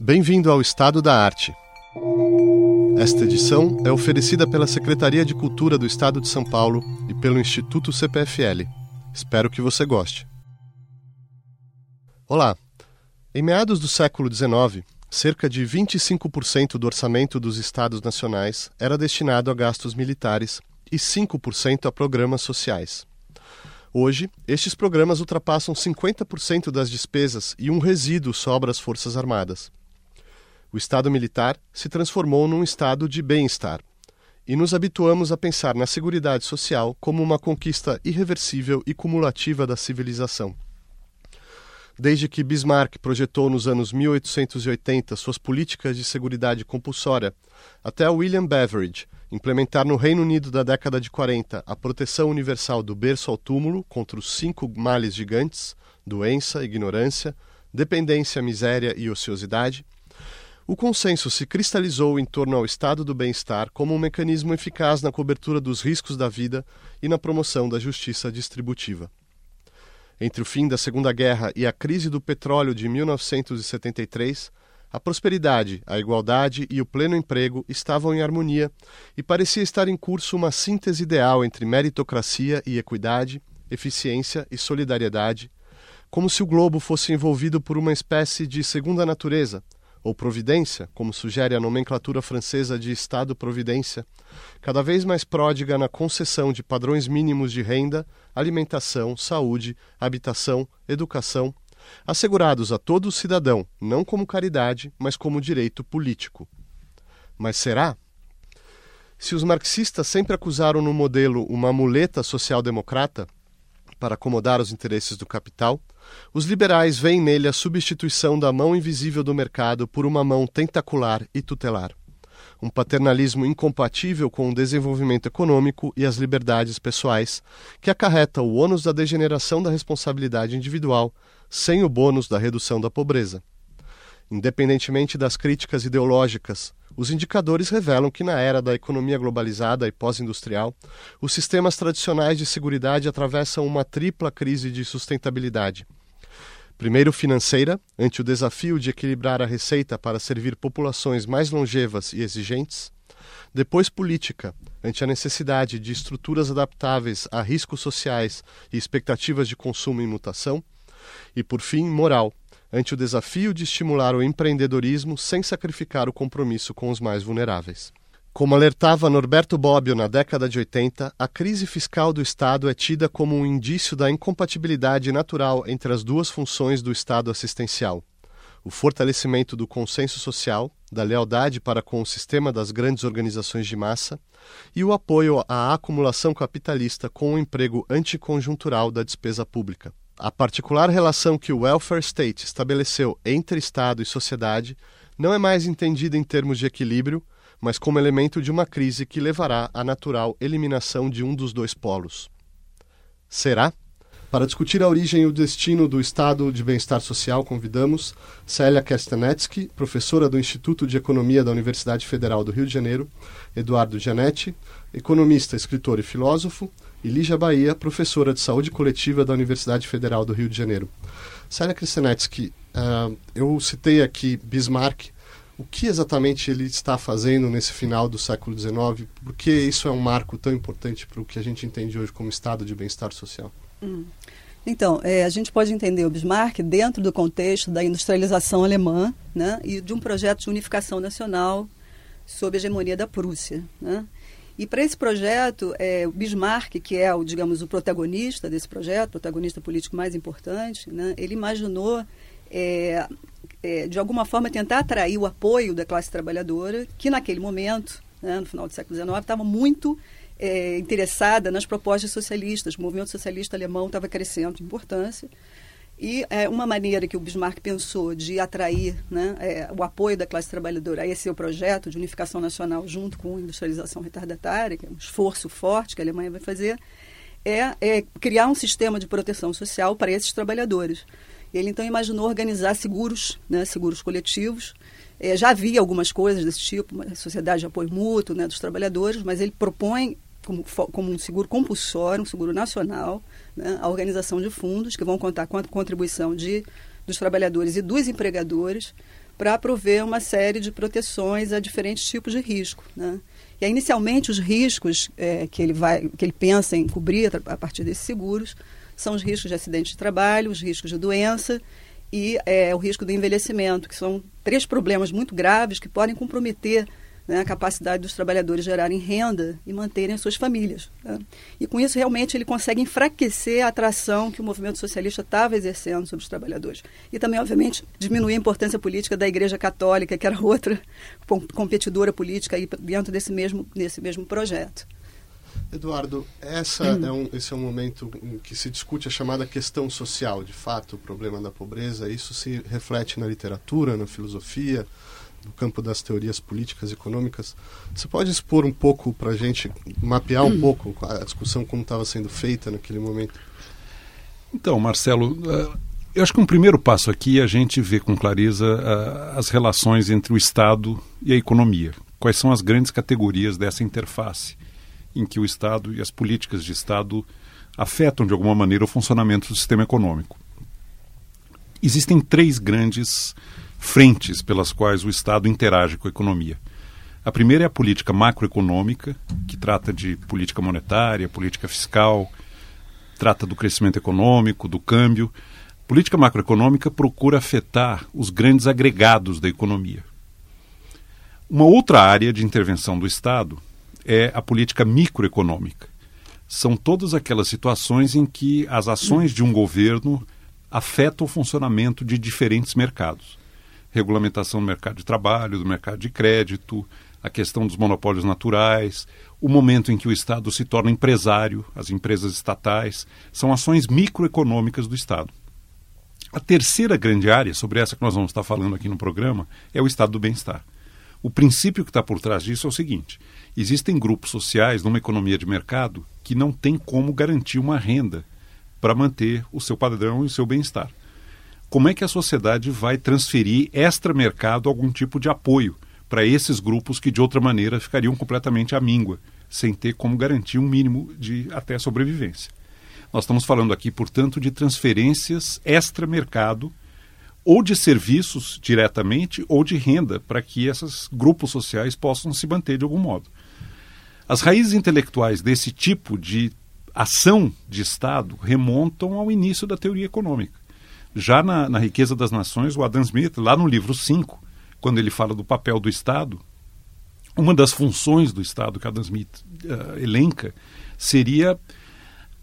Bem-vindo ao Estado da Arte. Esta edição é oferecida pela Secretaria de Cultura do Estado de São Paulo e pelo Instituto CPFL. Espero que você goste. Olá! Em meados do século XIX, cerca de 25% do orçamento dos estados nacionais era destinado a gastos militares e 5% a programas sociais. Hoje, estes programas ultrapassam 50% das despesas e um resíduo sobra às Forças Armadas. O Estado militar se transformou num estado de bem-estar, e nos habituamos a pensar na Seguridade Social como uma conquista irreversível e cumulativa da civilização. Desde que Bismarck projetou nos anos 1880 suas políticas de seguridade compulsória, até William Beveridge implementar no Reino Unido da década de 40 a proteção universal do berço ao túmulo contra os cinco males gigantes doença, ignorância, dependência, miséria e ociosidade o consenso se cristalizou em torno ao estado do bem-estar como um mecanismo eficaz na cobertura dos riscos da vida e na promoção da justiça distributiva. Entre o fim da Segunda Guerra e a crise do petróleo de 1973, a prosperidade, a igualdade e o pleno emprego estavam em harmonia e parecia estar em curso uma síntese ideal entre meritocracia e equidade, eficiência e solidariedade, como se o globo fosse envolvido por uma espécie de segunda natureza ou providência, como sugere a nomenclatura francesa de Estado-providência, cada vez mais pródiga na concessão de padrões mínimos de renda, alimentação, saúde, habitação, educação, assegurados a todo cidadão, não como caridade, mas como direito político. Mas será? Se os marxistas sempre acusaram no modelo uma muleta social-democrata, para acomodar os interesses do capital, os liberais veem nele a substituição da mão invisível do mercado por uma mão tentacular e tutelar. Um paternalismo incompatível com o desenvolvimento econômico e as liberdades pessoais, que acarreta o ônus da degeneração da responsabilidade individual, sem o bônus da redução da pobreza. Independentemente das críticas ideológicas, os indicadores revelam que, na era da economia globalizada e pós-industrial, os sistemas tradicionais de seguridade atravessam uma tripla crise de sustentabilidade. Primeiro, financeira, ante o desafio de equilibrar a receita para servir populações mais longevas e exigentes. Depois, política, ante a necessidade de estruturas adaptáveis a riscos sociais e expectativas de consumo em mutação. E, por fim, moral, ante o desafio de estimular o empreendedorismo sem sacrificar o compromisso com os mais vulneráveis. Como alertava Norberto Bobbio na década de 80, a crise fiscal do Estado é tida como um indício da incompatibilidade natural entre as duas funções do Estado assistencial: o fortalecimento do consenso social, da lealdade para com o sistema das grandes organizações de massa e o apoio à acumulação capitalista com o emprego anticonjuntural da despesa pública. A particular relação que o welfare state estabeleceu entre Estado e sociedade não é mais entendida em termos de equilíbrio, mas como elemento de uma crise que levará à natural eliminação de um dos dois polos. Será? Para discutir a origem e o destino do estado de bem-estar social, convidamos Célia Kestanetsky, professora do Instituto de Economia da Universidade Federal do Rio de Janeiro, Eduardo Gianetti, economista, escritor e filósofo, e Lígia Bahia, professora de saúde coletiva da Universidade Federal do Rio de Janeiro. Sália Kristenetsky, uh, eu citei aqui Bismarck. O que exatamente ele está fazendo nesse final do século XIX? Por que isso é um marco tão importante para o que a gente entende hoje como estado de bem-estar social? Hum. Então, é, a gente pode entender o Bismarck dentro do contexto da industrialização alemã né, e de um projeto de unificação nacional sob a hegemonia da Prússia. Né? E para esse projeto, é, o Bismarck, que é, o, digamos, o protagonista desse projeto, protagonista político mais importante, né, ele imaginou, é, é, de alguma forma, tentar atrair o apoio da classe trabalhadora, que naquele momento, né, no final do século XIX, estava muito é, interessada nas propostas socialistas. O movimento socialista alemão estava crescendo de importância. E é, uma maneira que o Bismarck pensou de atrair né, é, o apoio da classe trabalhadora a esse seu projeto de unificação nacional junto com a industrialização retardatária, que é um esforço forte que a Alemanha vai fazer, é, é criar um sistema de proteção social para esses trabalhadores. Ele então imaginou organizar seguros, né, seguros coletivos. É, já havia algumas coisas desse tipo, sociedade de apoio mútuo né, dos trabalhadores, mas ele propõe como, como um seguro compulsório, um seguro nacional, né, a organização de fundos que vão contar com a contribuição de, dos trabalhadores e dos empregadores para prover uma série de proteções a diferentes tipos de risco. Né? E aí, inicialmente, os riscos é, que, ele vai, que ele pensa em cobrir a partir desses seguros são os riscos de acidente de trabalho, os riscos de doença e é, o risco do envelhecimento, que são três problemas muito graves que podem comprometer né, a capacidade dos trabalhadores gerarem renda e manterem suas famílias. Né? E com isso, realmente, ele consegue enfraquecer a atração que o movimento socialista estava exercendo sobre os trabalhadores. E também, obviamente, diminuir a importância política da Igreja Católica, que era outra competidora política aí dentro desse mesmo, desse mesmo projeto. Eduardo, essa hum. é um, esse é um momento em que se discute a chamada questão social, de fato, o problema da pobreza. Isso se reflete na literatura, na filosofia, no campo das teorias políticas e econômicas. Você pode expor um pouco para a gente, mapear um pouco a discussão como estava sendo feita naquele momento? Então, Marcelo, eh, eu acho que um primeiro passo aqui é a gente ver com clareza eh, as relações entre o Estado e a economia. Quais são as grandes categorias dessa interface em que o Estado e as políticas de Estado afetam de alguma maneira o funcionamento do sistema econômico. Existem três grandes frentes pelas quais o Estado interage com a economia. A primeira é a política macroeconômica, que trata de política monetária, política fiscal, trata do crescimento econômico, do câmbio. Política macroeconômica procura afetar os grandes agregados da economia. Uma outra área de intervenção do Estado é a política microeconômica. São todas aquelas situações em que as ações de um governo afetam o funcionamento de diferentes mercados regulamentação do mercado de trabalho, do mercado de crédito, a questão dos monopólios naturais, o momento em que o Estado se torna empresário, as empresas estatais, são ações microeconômicas do Estado. A terceira grande área, sobre essa que nós vamos estar falando aqui no programa, é o estado do bem-estar. O princípio que está por trás disso é o seguinte: existem grupos sociais numa economia de mercado que não têm como garantir uma renda para manter o seu padrão e o seu bem-estar como é que a sociedade vai transferir extra-mercado algum tipo de apoio para esses grupos que de outra maneira ficariam completamente à míngua, sem ter como garantir um mínimo de até sobrevivência. Nós estamos falando aqui, portanto, de transferências extra-mercado ou de serviços diretamente ou de renda para que esses grupos sociais possam se manter de algum modo. As raízes intelectuais desse tipo de ação de Estado remontam ao início da teoria econômica. Já na, na Riqueza das Nações, o Adam Smith, lá no livro 5, quando ele fala do papel do Estado, uma das funções do Estado que Adam Smith uh, elenca seria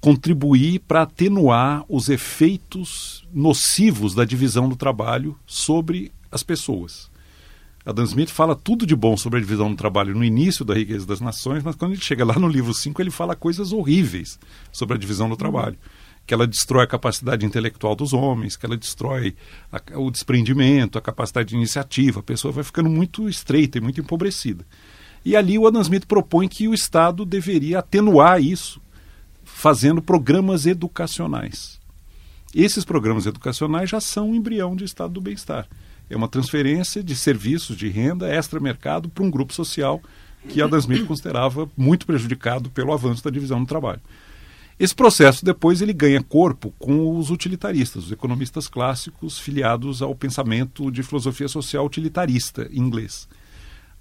contribuir para atenuar os efeitos nocivos da divisão do trabalho sobre as pessoas. Adam Smith fala tudo de bom sobre a divisão do trabalho no início da Riqueza das Nações, mas quando ele chega lá no livro 5, ele fala coisas horríveis sobre a divisão do trabalho. Que ela destrói a capacidade intelectual dos homens, que ela destrói a, o desprendimento, a capacidade de iniciativa, a pessoa vai ficando muito estreita e muito empobrecida. E ali o Adam Smith propõe que o Estado deveria atenuar isso, fazendo programas educacionais. Esses programas educacionais já são um embrião de Estado do bem-estar. É uma transferência de serviços de renda extra-mercado para um grupo social que Adam Smith considerava muito prejudicado pelo avanço da divisão do trabalho. Esse processo depois ele ganha corpo com os utilitaristas, os economistas clássicos filiados ao pensamento de filosofia social utilitarista inglês.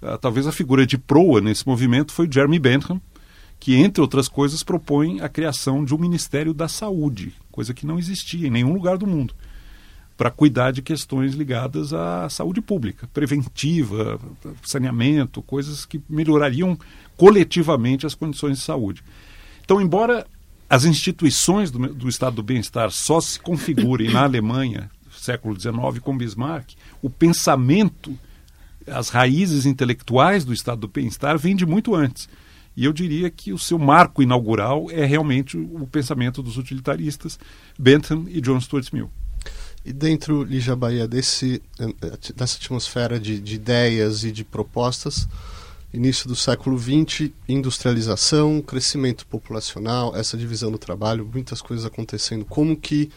Uh, talvez a figura de proa nesse movimento foi Jeremy Bentham, que entre outras coisas propõe a criação de um Ministério da Saúde, coisa que não existia em nenhum lugar do mundo, para cuidar de questões ligadas à saúde pública, preventiva, saneamento, coisas que melhorariam coletivamente as condições de saúde. Então, embora as instituições do, do Estado do Bem-Estar só se configurem na Alemanha, século XIX, com Bismarck, o pensamento, as raízes intelectuais do Estado do Bem-Estar vêm de muito antes. E eu diria que o seu marco inaugural é realmente o pensamento dos utilitaristas, Bentham e John Stuart Mill. E dentro, Lígia Bahia, desse, dessa atmosfera de, de ideias e de propostas, início do século XX, industrialização, crescimento populacional, essa divisão do trabalho, muitas coisas acontecendo. Como que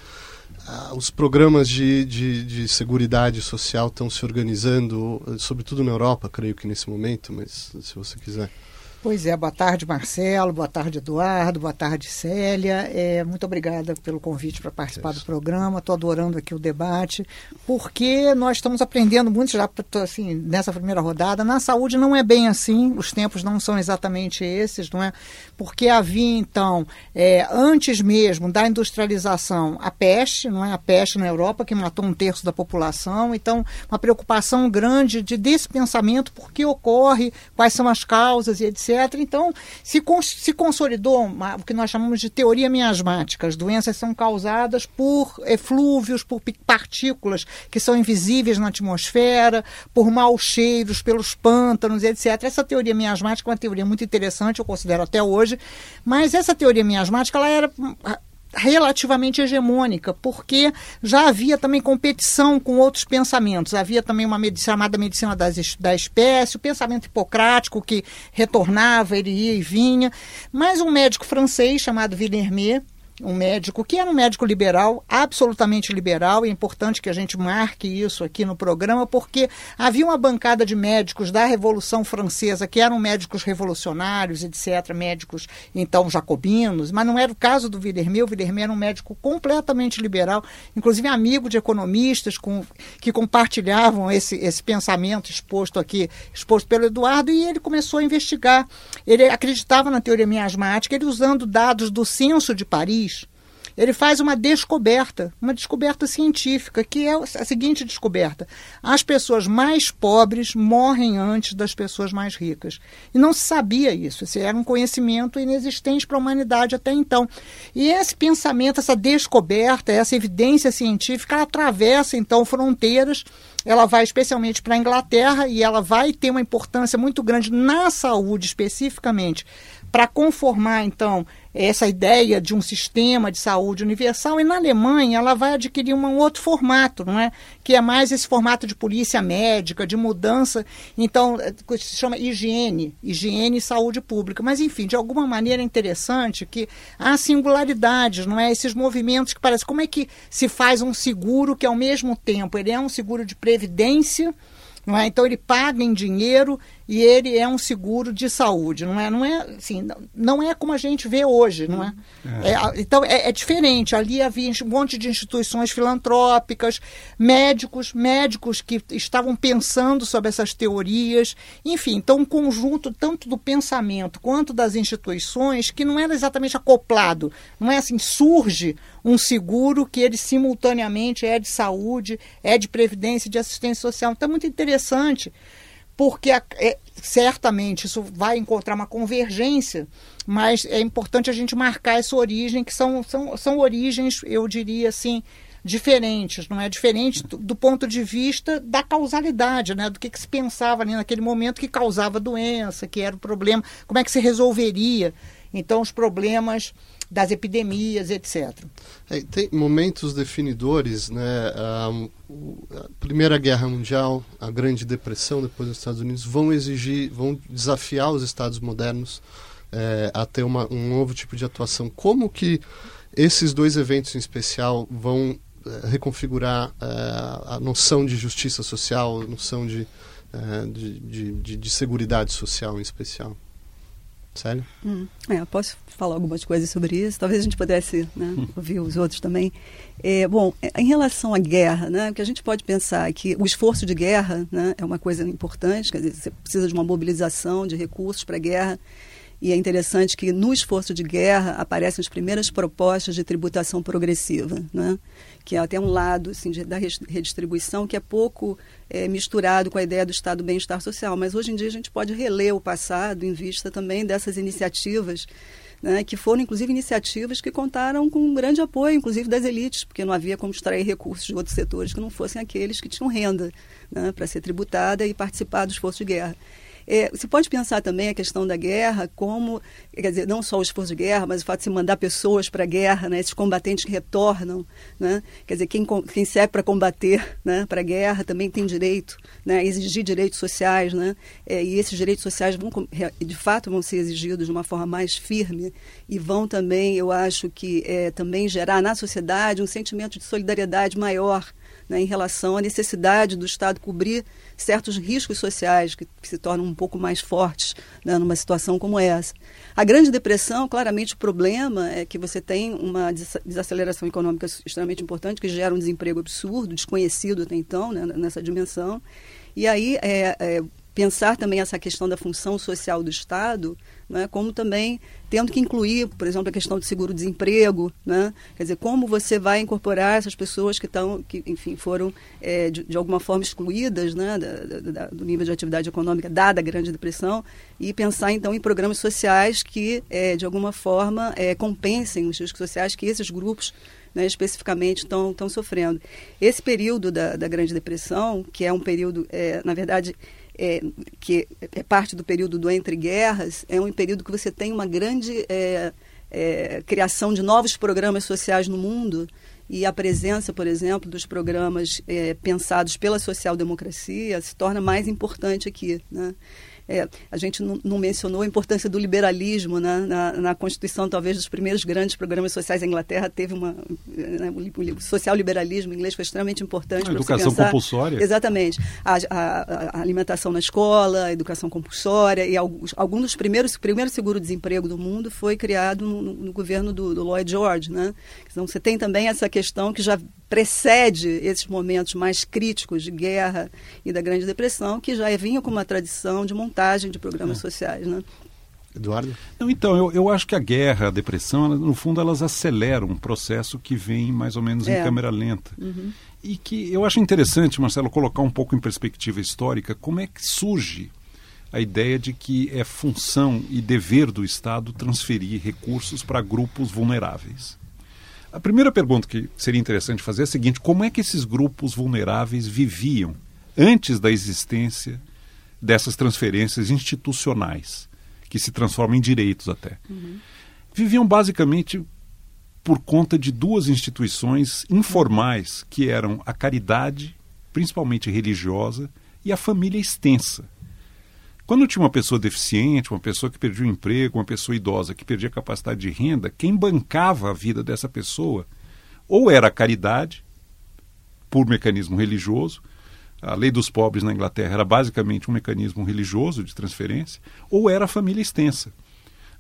ah, os programas de, de, de seguridade social estão se organizando, sobretudo na Europa, creio que nesse momento, mas se você quiser. Pois é, boa tarde, Marcelo, boa tarde, Eduardo, boa tarde, Célia. É, muito obrigada pelo convite para participar do programa. Estou adorando aqui o debate, porque nós estamos aprendendo muito já assim, nessa primeira rodada. Na saúde não é bem assim, os tempos não são exatamente esses, não é? Porque havia, então, é, antes mesmo da industrialização, a peste, não é? A peste na Europa, que matou um terço da população. Então, uma preocupação grande de, desse pensamento, por que ocorre, quais são as causas e etc. Então, se, cons se consolidou uma, o que nós chamamos de teoria miasmática. As doenças são causadas por eflúvios, por partículas que são invisíveis na atmosfera, por maus cheiros, pelos pântanos, etc. Essa teoria miasmática é uma teoria muito interessante, eu considero até hoje, mas essa teoria miasmática ela era relativamente hegemônica, porque já havia também competição com outros pensamentos. Havia também uma medicina, chamada medicina das, da espécie, o pensamento hipocrático que retornava, ele ia e vinha. Mas um médico francês chamado Villermé, um médico que era um médico liberal, absolutamente liberal, e é importante que a gente marque isso aqui no programa, porque havia uma bancada de médicos da Revolução Francesa que eram médicos revolucionários, etc., médicos então jacobinos, mas não era o caso do Villermé. O era um médico completamente liberal, inclusive amigo de economistas com, que compartilhavam esse, esse pensamento exposto aqui, exposto pelo Eduardo, e ele começou a investigar. Ele acreditava na teoria miasmática, ele usando dados do censo de Paris ele faz uma descoberta, uma descoberta científica, que é a seguinte descoberta: as pessoas mais pobres morrem antes das pessoas mais ricas. E não se sabia isso, esse era um conhecimento inexistente para a humanidade até então. E esse pensamento, essa descoberta, essa evidência científica, atravessa então fronteiras ela vai especialmente para a Inglaterra e ela vai ter uma importância muito grande na saúde especificamente para conformar então essa ideia de um sistema de saúde universal e na Alemanha ela vai adquirir um outro formato, não é? Que é mais esse formato de polícia médica, de mudança, então é, se chama higiene, higiene e saúde pública. Mas enfim, de alguma maneira é interessante que há singularidades, não é? Esses movimentos que parecem como é que se faz um seguro que ao mesmo tempo ele é um seguro de previdência não é? Então ele paga em dinheiro e ele é um seguro de saúde, não é? Não é assim, não é como a gente vê hoje, não é? é. é então é, é, diferente. Ali havia um monte de instituições filantrópicas, médicos, médicos que estavam pensando sobre essas teorias, enfim, então um conjunto tanto do pensamento quanto das instituições que não era exatamente acoplado, não é assim surge um seguro que ele simultaneamente é de saúde, é de previdência, de assistência social. Então é muito interessante porque é, certamente isso vai encontrar uma convergência, mas é importante a gente marcar essa origem, que são, são, são origens, eu diria assim, diferentes, não é diferente do, do, ponto de vista da causalidade, né, do que, que se pensava ali naquele momento que causava doença, que era o problema, como é que se resolveria. Então, os problemas das epidemias, etc. É, tem momentos definidores, né? A, Primeira Guerra Mundial, a Grande Depressão depois dos Estados Unidos vão exigir, vão desafiar os Estados modernos é, a ter uma, um novo tipo de atuação. Como que esses dois eventos em especial vão é, reconfigurar é, a noção de justiça social, a noção de, é, de, de, de, de seguridade social em especial? Sério? Hum, é, posso falar algumas coisas sobre isso? Talvez a gente pudesse né, ouvir os outros também. É, bom, em relação à guerra, né, o que a gente pode pensar é que o esforço de guerra né, é uma coisa importante, quer dizer, você precisa de uma mobilização de recursos para a guerra. E é interessante que no esforço de guerra aparecem as primeiras propostas de tributação progressiva, né? Que até um lado assim, de, da redistribuição que é pouco é, misturado com a ideia do Estado bem-estar social. Mas hoje em dia a gente pode reler o passado em vista também dessas iniciativas, né, que foram inclusive iniciativas que contaram com um grande apoio, inclusive das elites, porque não havia como extrair recursos de outros setores que não fossem aqueles que tinham renda né, para ser tributada e participar do esforço de guerra. É, você pode pensar também a questão da guerra como, quer dizer, não só o esforço de guerra, mas o fato de se mandar pessoas para a guerra, né, esses combatentes que retornam, né, quer dizer, quem, quem serve para combater né, para a guerra também tem direito né, a exigir direitos sociais, né, é, e esses direitos sociais vão, de fato vão ser exigidos de uma forma mais firme e vão também, eu acho que, é, também gerar na sociedade um sentimento de solidariedade maior né, em relação à necessidade do Estado cobrir certos riscos sociais que, se tornam um pouco mais fortes né, numa situação como essa. A Grande Depressão, claramente, o problema é que você tem uma desaceleração econômica extremamente importante, que gera um desemprego absurdo, desconhecido até então, né, nessa dimensão. E aí, é, é, pensar também essa questão da função social do Estado, né, como também tendo que incluir, por exemplo, a questão do seguro-desemprego, né, quer dizer, como você vai incorporar essas pessoas que estão, que enfim, foram é, de, de, alguma forma excluídas né, da, da, do nível de atividade econômica dada a Grande Depressão e pensar então em programas sociais que, é, de alguma forma, é, compensem os riscos sociais que esses grupos né, especificamente estão, sofrendo. Esse período da, da Grande Depressão, que é um período, é, na verdade, é, que é parte do período do entre guerras, é um período que você tem uma grande é, é, criação de novos programas sociais no mundo e a presença, por exemplo, dos programas é, pensados pela social-democracia se torna mais importante aqui. Né? É, a gente não, não, mencionou a importância do liberalismo né? na, na, Constituição, talvez dos primeiros grandes programas sociais da Inglaterra teve uma né, o social liberalismo em inglês foi extremamente importante. A educação compulsória. Exatamente, a, a, a, alimentação na escola, a educação compulsória e alguns, alguns dos primeiros primeiro seguro desemprego do mundo foi criado no, no, no governo do, do, Lloyd George, né? Então você tem também essa questão que já precede esses momentos mais críticos de guerra e da Grande Depressão, que já vinha com uma tradição de montagem de programas é. sociais. Né? Eduardo? Não, então, eu, eu acho que a guerra, a depressão, no fundo, elas aceleram um processo que vem mais ou menos é. em câmera lenta. Uhum. E que eu acho interessante, Marcelo, colocar um pouco em perspectiva histórica como é que surge a ideia de que é função e dever do Estado transferir recursos para grupos vulneráveis. A primeira pergunta que seria interessante fazer é a seguinte: como é que esses grupos vulneráveis viviam antes da existência dessas transferências institucionais, que se transformam em direitos até? Uhum. Viviam basicamente por conta de duas instituições informais, que eram a caridade, principalmente religiosa, e a família extensa quando tinha uma pessoa deficiente, uma pessoa que perdia o emprego, uma pessoa idosa que perdia a capacidade de renda, quem bancava a vida dessa pessoa ou era a caridade, por mecanismo religioso, a lei dos pobres na Inglaterra era basicamente um mecanismo religioso de transferência, ou era a família extensa.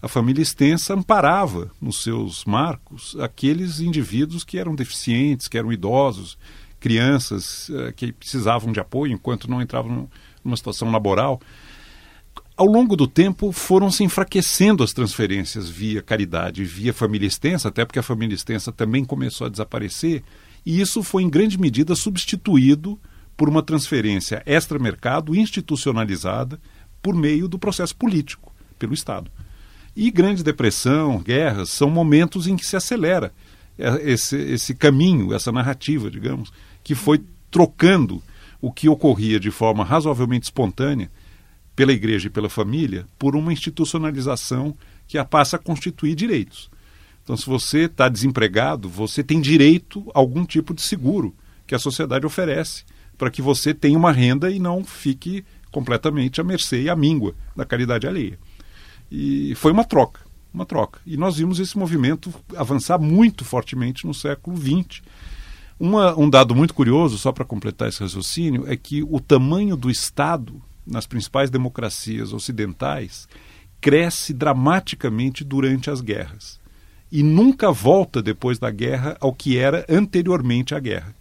A família extensa amparava nos seus marcos aqueles indivíduos que eram deficientes, que eram idosos, crianças eh, que precisavam de apoio enquanto não entravam numa situação laboral ao longo do tempo foram se enfraquecendo as transferências via caridade, via família extensa, até porque a família extensa também começou a desaparecer, e isso foi em grande medida substituído por uma transferência extramercado institucionalizada por meio do processo político, pelo Estado. E grande depressão, guerras, são momentos em que se acelera esse, esse caminho, essa narrativa, digamos, que foi trocando o que ocorria de forma razoavelmente espontânea pela igreja e pela família por uma institucionalização que a passa a constituir direitos. Então, se você está desempregado, você tem direito a algum tipo de seguro que a sociedade oferece para que você tenha uma renda e não fique completamente à mercê e à míngua da caridade alheia. E foi uma troca, uma troca. E nós vimos esse movimento avançar muito fortemente no século XX. Uma, um dado muito curioso, só para completar esse raciocínio, é que o tamanho do Estado nas principais democracias ocidentais cresce dramaticamente durante as guerras e nunca volta depois da guerra ao que era anteriormente à guerra.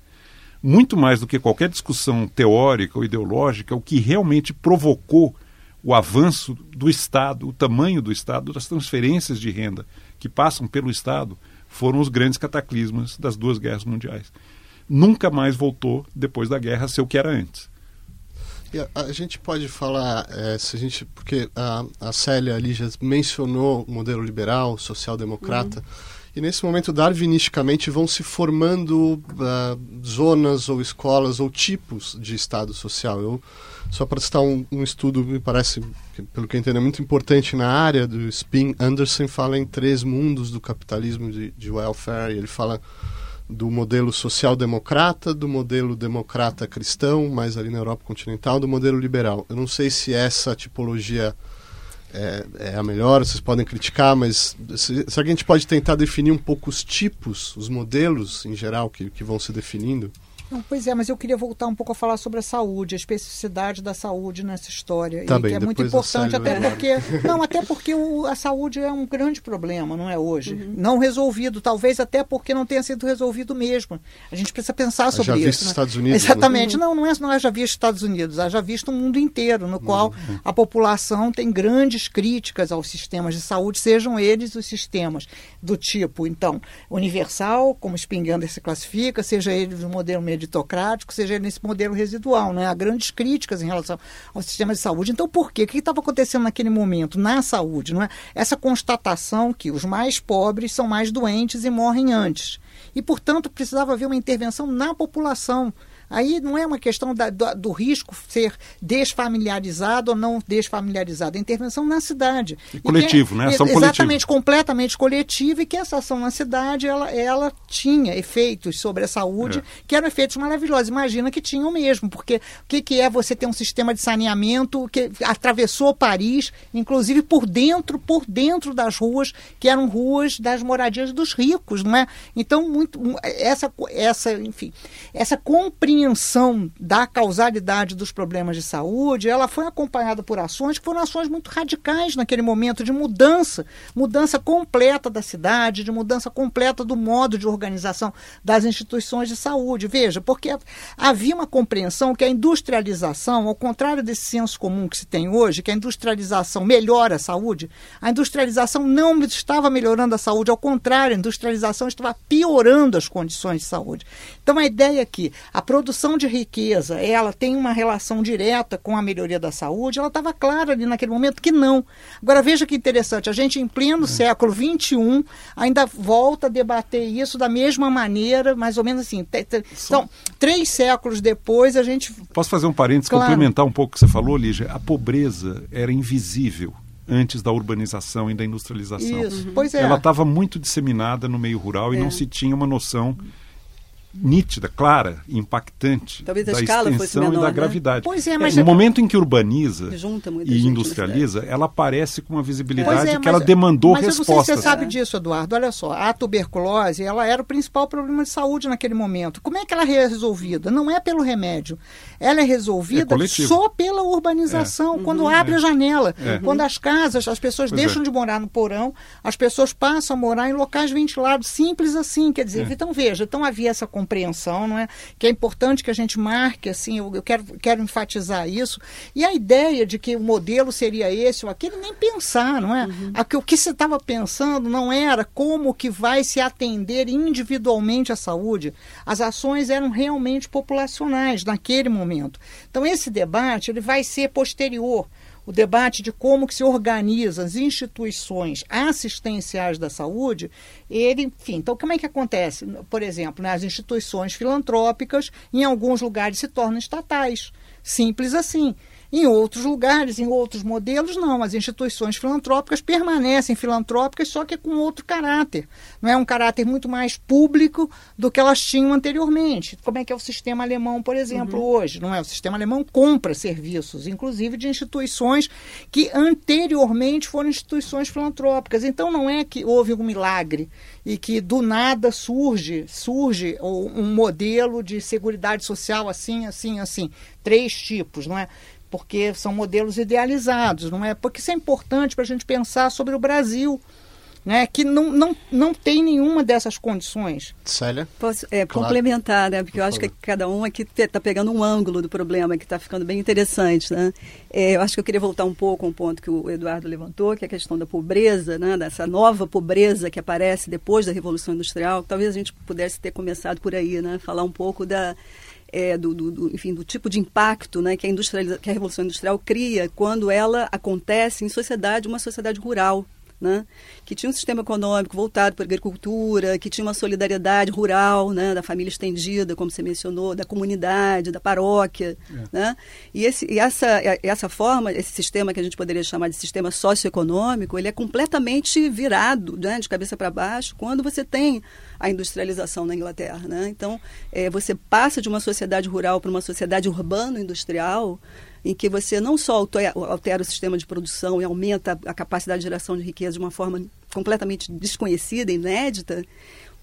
Muito mais do que qualquer discussão teórica ou ideológica, o que realmente provocou o avanço do Estado, o tamanho do Estado, das transferências de renda que passam pelo Estado, foram os grandes cataclismas das duas guerras mundiais. Nunca mais voltou, depois da guerra, a ser o que era antes. A, a, gente pode falar, é, se a gente, porque a, a Célia ali já mencionou o modelo liberal, social-democrata, uhum. E nesse momento, darwinisticamente, vão se formando uh, zonas ou escolas ou tipos de Estado social. Eu, só para citar um, um, estudo, me parece, que, pelo que eu entendo, é muito importante na área do Spin, Anderson fala em três mundos do capitalismo de, de welfare, ele fala do modelo social-democrata, do modelo democrata-cristão, mais ali na Europa continental, do modelo liberal. Eu não sei se essa tipologia é, é a melhor, vocês podem criticar, mas se, se, a gente pode tentar definir um pouco os tipos, os modelos em geral que, que vão se definindo? Não, pois é, mas eu queria voltar um pouco a falar sobre a saúde, a especificidade da saúde nessa história. Tá e bem, que é muito importante, até porque. Não, até porque o, a saúde é um grande problema, não é hoje? Uhum. Não resolvido, talvez até porque não tenha sido resolvido mesmo. A gente precisa pensar sobre já isso. Já visto né? Estados Unidos. Exatamente. Né? Não, não é, não é já visto Estados Unidos, é já visto o mundo inteiro, no qual uhum. a população tem grandes críticas aos sistemas de saúde, sejam eles os sistemas do tipo, então, universal, como Spengler se classifica, seja ele do modelo meritocrático, seja nesse modelo residual. Né? Há grandes críticas em relação ao sistema de saúde. Então, por quê? O que estava acontecendo naquele momento na saúde? Não é? Essa constatação que os mais pobres são mais doentes e morrem antes. E, portanto, precisava haver uma intervenção na população Aí não é uma questão da, do, do, risco ser desfamiliarizado ou não desfamiliarizado. É intervenção na cidade. E coletivo, que, né? Ação exatamente, coletivo. completamente coletiva e que essa ação na cidade ela, ela tinha efeitos sobre a saúde é. que eram efeitos maravilhosos. Imagina que tinham mesmo, porque o que, que é você ter um sistema de saneamento que atravessou Paris, inclusive por dentro, por dentro das ruas, que eram ruas das moradias dos ricos, não é? Então, muito, essa, essa, enfim, essa compreensão compreensão da causalidade dos problemas de saúde, ela foi acompanhada por ações que foram ações muito radicais naquele momento de mudança, mudança completa da cidade, de mudança completa do modo de organização das instituições de saúde. Veja, porque havia uma compreensão que a industrialização, ao contrário desse senso comum que se tem hoje, que a industrialização melhora a saúde, a industrialização não estava melhorando a saúde, ao contrário, a industrialização estava piorando as condições de saúde. Então a ideia é que a produção produção de riqueza ela tem uma relação direta com a melhoria da saúde, ela estava clara ali naquele momento que não. Agora veja que interessante, a gente em pleno é. século XXI ainda volta a debater isso da mesma maneira, mais ou menos assim. Então, três séculos depois a gente. Posso fazer um parênteses, claro. complementar um pouco o que você falou, Lígia? A pobreza era invisível antes da urbanização e da industrialização. Isso, uhum. pois é. Ela estava muito disseminada no meio rural e é. não se tinha uma noção nítida, clara, impactante Talvez da extensão menor, e da né? gravidade. Pois é, mas no é... momento em que urbaniza e né? industrializa, ela aparece com uma visibilidade é, que ela demandou mas respostas. Eu não sei se você sabe disso, Eduardo. Olha só, a tuberculose ela era o principal problema de saúde naquele momento. Como é que ela é resolvida? Não é pelo remédio. Ela é resolvida é só pela urbanização, é. quando uhum, abre a janela. É. Quando as casas, as pessoas pois deixam é. de morar no porão, as pessoas passam a morar em locais ventilados, simples assim. Quer dizer, então veja, então havia essa compreensão, não é? Que é importante que a gente marque, assim, eu, eu quero, quero enfatizar isso. E a ideia de que o modelo seria esse ou aquele, nem pensar, não é? Uhum. o que se estava pensando não era como que vai se atender individualmente à saúde. As ações eram realmente populacionais naquele momento. Então esse debate ele vai ser posterior o debate de como que se organizam as instituições assistenciais da saúde, ele, enfim, então como é que acontece? Por exemplo, nas né, instituições filantrópicas, em alguns lugares se tornam estatais. Simples assim. Em outros lugares, em outros modelos, não. As instituições filantrópicas permanecem filantrópicas, só que com outro caráter. Não é um caráter muito mais público do que elas tinham anteriormente. Como é que é o sistema alemão, por exemplo, uhum. hoje? Não é? O sistema alemão compra serviços, inclusive de instituições que anteriormente foram instituições filantrópicas. Então não é que houve um milagre e que do nada surge surge um modelo de seguridade social assim, assim, assim. Três tipos, não é? Porque são modelos idealizados, não é? Porque isso é importante para a gente pensar sobre o Brasil, né? Que não, não, não tem nenhuma dessas condições. Célia? Posso é, claro. complementar, né? Porque eu acho que cada um aqui está pegando um ângulo do problema que está ficando bem interessante, né? É, eu acho que eu queria voltar um pouco a um ponto que o Eduardo levantou, que é a questão da pobreza, né? Dessa nova pobreza que aparece depois da Revolução Industrial. Talvez a gente pudesse ter começado por aí, né? Falar um pouco da é, do, do, do, enfim, do tipo de impacto né, que, a que a Revolução Industrial cria quando ela acontece em sociedade, uma sociedade rural, né? que tinha um sistema econômico voltado para a agricultura, que tinha uma solidariedade rural, né? da família estendida, como você mencionou, da comunidade, da paróquia. É. Né? E, esse, e essa, essa forma, esse sistema que a gente poderia chamar de sistema socioeconômico, ele é completamente virado né? de cabeça para baixo quando você tem a industrialização na Inglaterra. Né? Então, é, você passa de uma sociedade rural para uma sociedade urbano-industrial em que você não só altera o sistema de produção e aumenta a capacidade de geração de riqueza de uma forma completamente desconhecida, inédita,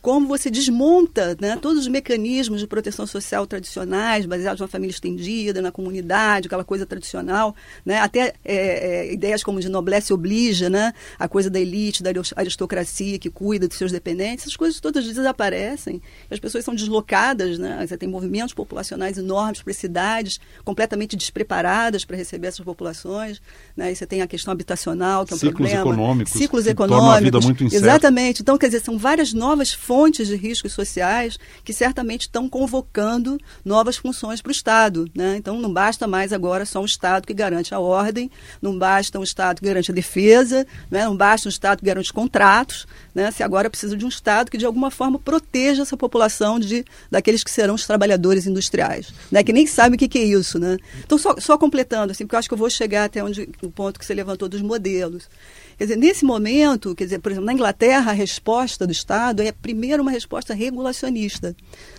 como você desmonta né, todos os mecanismos de proteção social tradicionais, baseados na família estendida, na comunidade, aquela coisa tradicional, né, até é, é, ideias como de noblesse oblija, né, a coisa da elite, da aristocracia que cuida dos seus dependentes, essas coisas todas desaparecem, as pessoas são deslocadas, né, você tem movimentos populacionais enormes para cidades completamente despreparadas para receber essas populações, né, e você tem a questão habitacional, que é um Ciclos problema. Econômicos, Ciclos econômicos. Muito incerta. Exatamente. Então, quer dizer, são várias novas fontes fontes de riscos sociais que certamente estão convocando novas funções para o Estado. Né? Então, não basta mais agora só um Estado que garante a ordem, não basta um Estado que garante a defesa, né? não basta um Estado que garante contratos, né? se agora precisa de um Estado que, de alguma forma, proteja essa população de, daqueles que serão os trabalhadores industriais, né? que nem sabe o que, que é isso. Né? Então, só, só completando, assim, porque eu acho que eu vou chegar até onde, o ponto que você levantou dos modelos. Quer dizer, nesse momento, quer dizer, por exemplo, na Inglaterra, a resposta do Estado é primeiro uma resposta regulacionista.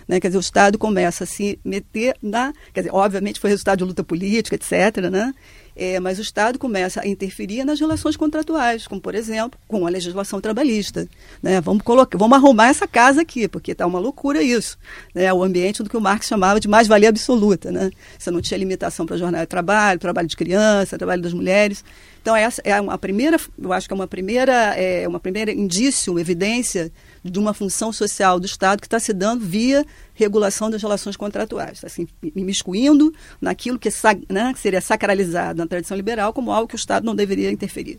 Né? Quer dizer, o Estado começa a se meter na. Quer dizer, obviamente foi resultado de luta política, etc. Né? É, mas o Estado começa a interferir nas relações contratuais, como, por exemplo, com a legislação trabalhista. Né? Vamos, colocar, vamos arrumar essa casa aqui, porque está uma loucura isso. Né? O ambiente do que o Marx chamava de mais-valia absoluta. Né? Você não tinha limitação para jornada de trabalho, trabalho de criança, trabalho das mulheres. Então, essa é uma primeira, eu acho que é uma primeira, é uma primeira indício, uma evidência de uma função social do Estado que está se dando via regulação das relações contratuais, assim, imiscuindo naquilo que, é, né, que seria sacralizado na tradição liberal como algo que o Estado não deveria interferir.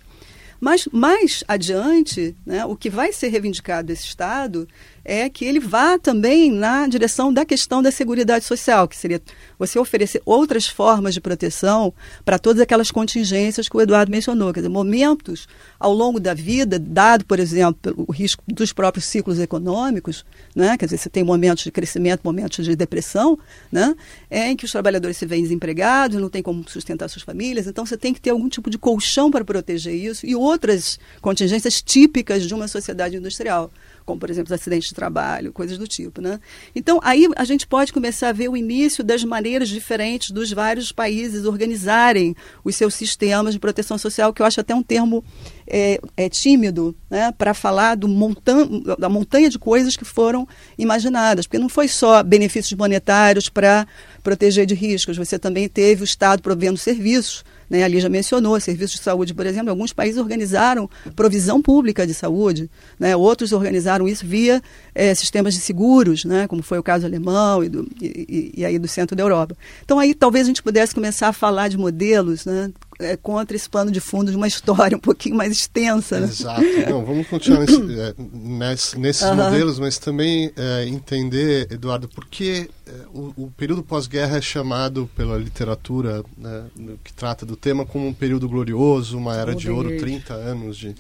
Mas mais adiante, né, o que vai ser reivindicado desse Estado é que ele vá também na direção da questão da segurança social, que seria você oferecer outras formas de proteção para todas aquelas contingências que o Eduardo mencionou, quer dizer, momentos ao longo da vida, dado, por exemplo, o risco dos próprios ciclos econômicos, né, quer dizer, você tem momentos de crescimento, momentos de depressão, né, é em que os trabalhadores se veem desempregados, não tem como sustentar suas famílias, então você tem que ter algum tipo de colchão para proteger isso e outras contingências típicas de uma sociedade industrial como por exemplo os acidentes de trabalho, coisas do tipo, né? Então aí a gente pode começar a ver o início das maneiras diferentes dos vários países organizarem os seus sistemas de proteção social, que eu acho até um termo é, é tímido, né, para falar do montan da montanha de coisas que foram imaginadas, porque não foi só benefícios monetários para proteger de riscos, você também teve o Estado provendo serviços né? Ali já mencionou, serviços de saúde, por exemplo, alguns países organizaram provisão pública de saúde, né? outros organizaram isso via é, sistemas de seguros, né? como foi o caso alemão e, do, e, e, aí do centro da Europa. Então aí talvez a gente pudesse começar a falar de modelos né? É, contra esse pano de fundo de uma história um pouquinho mais extensa. Né? Exato. Não, vamos continuar nesse, é, nesse, nesses uhum. modelos, mas também é, entender, Eduardo, por que é, o, o, período pós-guerra é chamado pela literatura né, que trata do tema como um período glorioso, uma era de ouro, 30 anos de,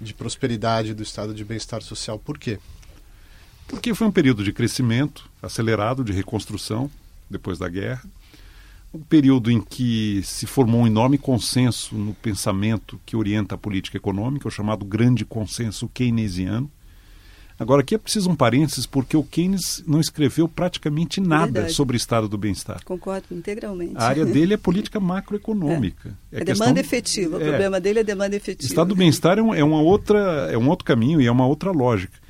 de prosperidade do estado de bem-estar social. Por quê? Porque foi um período de crescimento acelerado, de reconstrução depois da guerra um período em que se formou um enorme consenso no pensamento que orienta a política econômica, o chamado grande consenso keynesiano. Agora, aqui é preciso um parênteses, porque o Keynes não escreveu praticamente nada Verdade. sobre o estado do bem-estar. Concordo integralmente. A área dele é política macroeconômica. É, é, demanda efetiva. O é, problema dele é demanda efetiva. Estado do bem-estar é, um, é, uma outra, é um outro caminho e é uma outra lógica.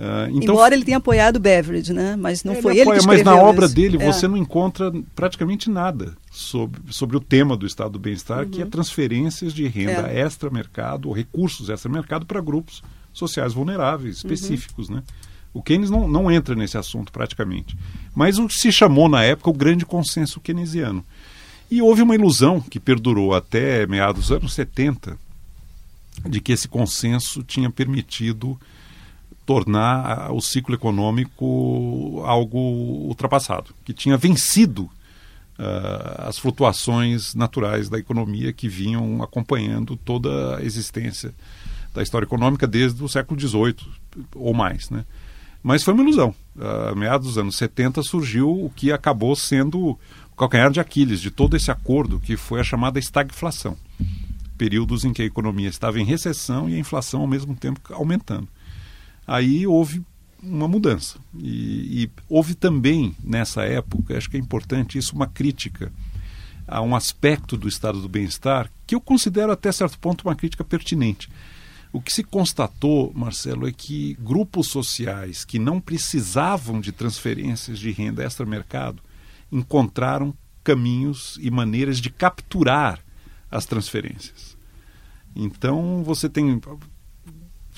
Uh, então, Embora ele tenha apoiado Beveridge, né? mas não ele foi ele apoia, que escreveu Mas na obra isso. dele é. você não encontra praticamente nada sobre, sobre o tema do estado do bem-estar, uhum. que é uhum. transferências de renda é. extra-mercado, ou recursos extra-mercado para grupos sociais vulneráveis, uhum. específicos. Uhum. Né? O Keynes não, não entra nesse assunto praticamente. Mas o que se chamou na época o grande consenso keynesiano. E houve uma ilusão que perdurou até meados dos anos 70 de que esse consenso tinha permitido tornar o ciclo econômico algo ultrapassado, que tinha vencido uh, as flutuações naturais da economia que vinham acompanhando toda a existência da história econômica desde o século XVIII ou mais. Né? Mas foi uma ilusão. Uh, meados dos anos 70 surgiu o que acabou sendo o calcanhar de Aquiles de todo esse acordo, que foi a chamada estagflação. Períodos em que a economia estava em recessão e a inflação ao mesmo tempo aumentando aí houve uma mudança. E, e, houve também, nessa época, acho que é importante isso, uma crítica a um aspecto do estado do bem-estar que eu considero até certo ponto uma crítica pertinente. O que se constatou, Marcelo, é que grupos sociais que não precisavam de transferências de renda extra-mercado encontraram caminhos e maneiras de capturar as transferências. Então, você tem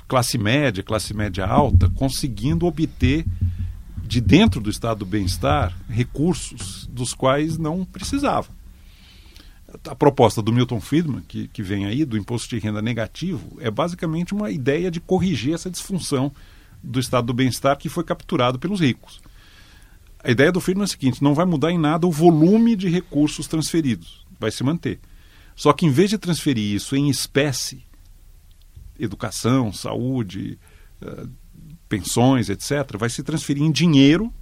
classe média, classe média alta, conseguindo obter de dentro do estado do bem-estar recursos dos quais não precisava. A proposta do Milton Friedman, que, que vem aí, do imposto de renda negativo, é basicamente uma ideia de corrigir essa disfunção do estado do bem-estar que foi capturado pelos ricos. A ideia do Friedman é a seguinte: não vai mudar em nada o volume de recursos transferidos, vai se manter. Só que em vez de transferir isso em espécie, educação, saúde, uh, pensões, etc., vai se transferir em dinheiro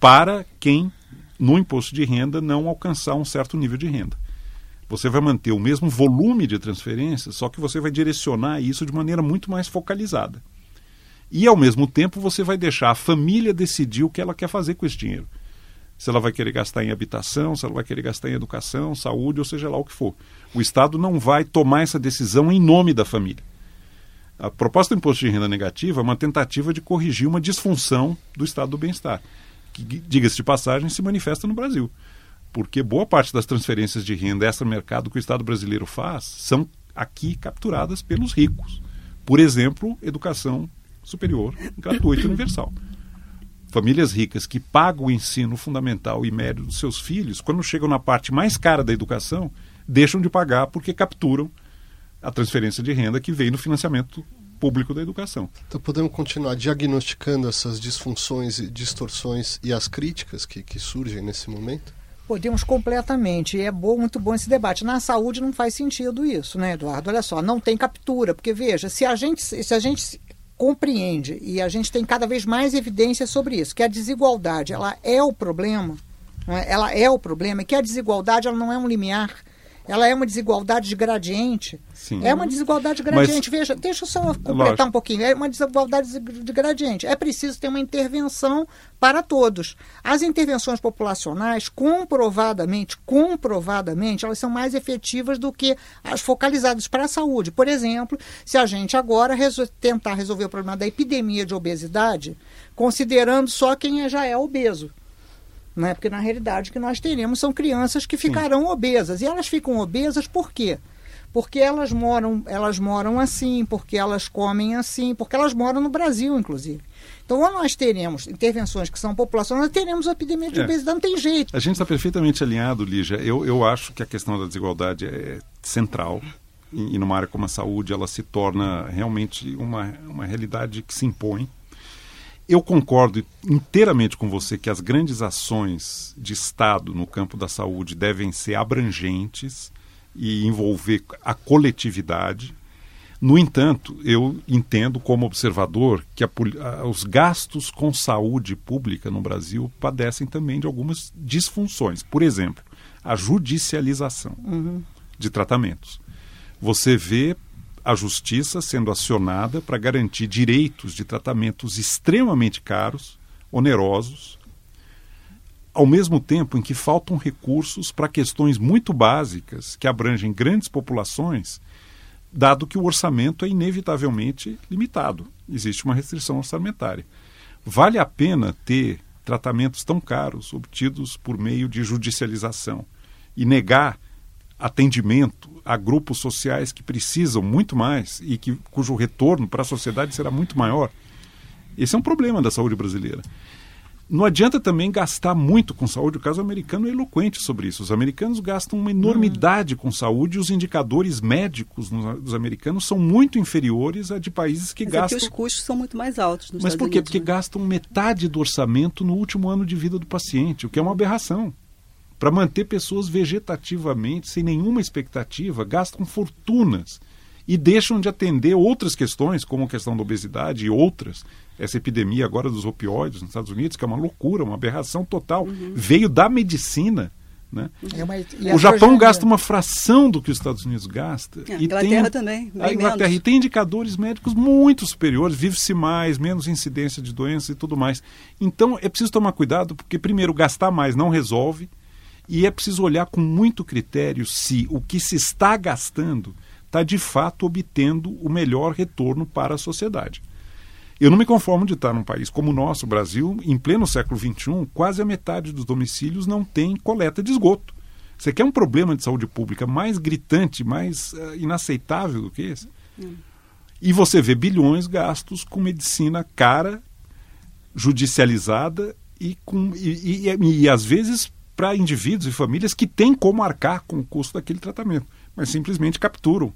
para quem, no imposto de renda, não alcançar um certo nível de renda. Você vai manter o mesmo volume de transferências, só que você vai direcionar isso de maneira muito mais focalizada. E, ao mesmo tempo, você vai deixar a família decidir o que ela quer fazer com esse dinheiro. Se ela vai querer gastar em habitação, se ela vai querer gastar em educação, saúde, ou seja lá o que for. O Estado não vai tomar essa decisão em nome da família. A proposta do imposto de renda negativa é uma tentativa de corrigir uma disfunção do estado do bem-estar, que, diga-se de passagem, se manifesta no Brasil. Porque boa parte das transferências de renda extra-mercado que o Estado brasileiro faz são aqui capturadas pelos ricos. Por exemplo, educação superior gratuita universal. Famílias ricas que pagam o ensino fundamental e médio dos seus filhos, quando chegam na parte mais cara da educação, deixam de pagar porque capturam a transferência de renda que vem no financiamento público da educação. Então podemos continuar diagnosticando essas disfunções e distorções e as críticas que, que surgem nesse momento? Podemos completamente. E é bom, muito bom esse debate. Na saúde não faz sentido isso, né, Eduardo? Olha só, não tem captura, porque veja, se a gente, se a gente compreende e a gente tem cada vez mais evidência sobre isso, que a desigualdade ela é o problema, é? ela é o problema, e que a desigualdade ela não é um limiar, ela é uma desigualdade de gradiente. Sim. É uma desigualdade gradiente. Mas, Veja, deixa eu só completar lógico. um pouquinho. É uma desigualdade de gradiente. É preciso ter uma intervenção para todos. As intervenções populacionais, comprovadamente, comprovadamente, elas são mais efetivas do que as focalizadas para a saúde. Por exemplo, se a gente agora resol tentar resolver o problema da epidemia de obesidade, considerando só quem já é obeso né? porque na realidade o que nós teremos são crianças que ficarão Sim. obesas. E elas ficam obesas por quê? Porque elas moram, elas moram assim, porque elas comem assim, porque elas moram no Brasil, inclusive. Então, ou nós teremos intervenções que são populacionais, nós teremos a epidemia de é. obesidade, não tem jeito. A gente está perfeitamente alinhado, Lígia. Eu, eu acho que a questão da desigualdade é central. E, e numa área como a saúde, ela se torna realmente uma, uma realidade que se impõe. Eu concordo inteiramente com você que as grandes ações de Estado no campo da saúde devem ser abrangentes e envolver a coletividade. No entanto, eu entendo como observador que a, os gastos com saúde pública no Brasil padecem também de algumas disfunções. Por exemplo, a judicialização uhum. de tratamentos. Você vê a justiça sendo acionada para garantir direitos de tratamentos extremamente caros, onerosos, ao mesmo tempo em que faltam recursos para questões muito básicas que abrangem grandes populações, dado que o orçamento é inevitavelmente limitado. Existe uma restrição orçamentária. Vale a pena ter tratamentos tão caros obtidos por meio de judicialização e negar atendimento a grupos sociais que precisam muito mais e que, cujo retorno para a sociedade será muito maior. Esse é um problema da saúde brasileira. Não adianta também gastar muito com saúde. O caso americano é eloquente sobre isso. Os americanos gastam uma enormidade com saúde e os indicadores médicos dos americanos são muito inferiores a de países que Mas gastam. É que os custos são muito mais altos. Nos Mas por quê? Unidos, Porque né? gastam metade do orçamento no último ano de vida do paciente, o que é uma aberração para manter pessoas vegetativamente, sem nenhuma expectativa, gastam fortunas e deixam de atender outras questões, como a questão da obesidade e outras. Essa epidemia agora dos opioides nos Estados Unidos, que é uma loucura, uma aberração total, uhum. veio da medicina. Né? É uma, o Japão gasta uma fração do que os Estados Unidos gasta. É, a Inglaterra tem, também. A Inglaterra e tem indicadores médicos muito superiores, vive-se mais, menos incidência de doenças e tudo mais. Então é preciso tomar cuidado, porque primeiro gastar mais não resolve, e é preciso olhar com muito critério se o que se está gastando está de fato obtendo o melhor retorno para a sociedade. Eu não me conformo de estar num país como o nosso, Brasil, em pleno século XXI, quase a metade dos domicílios não tem coleta de esgoto. Você quer um problema de saúde pública mais gritante, mais uh, inaceitável do que esse? Hum. E você vê bilhões gastos com medicina cara, judicializada e, com, e, e, e, e às vezes para indivíduos e famílias que têm como arcar com o custo daquele tratamento, mas simplesmente capturam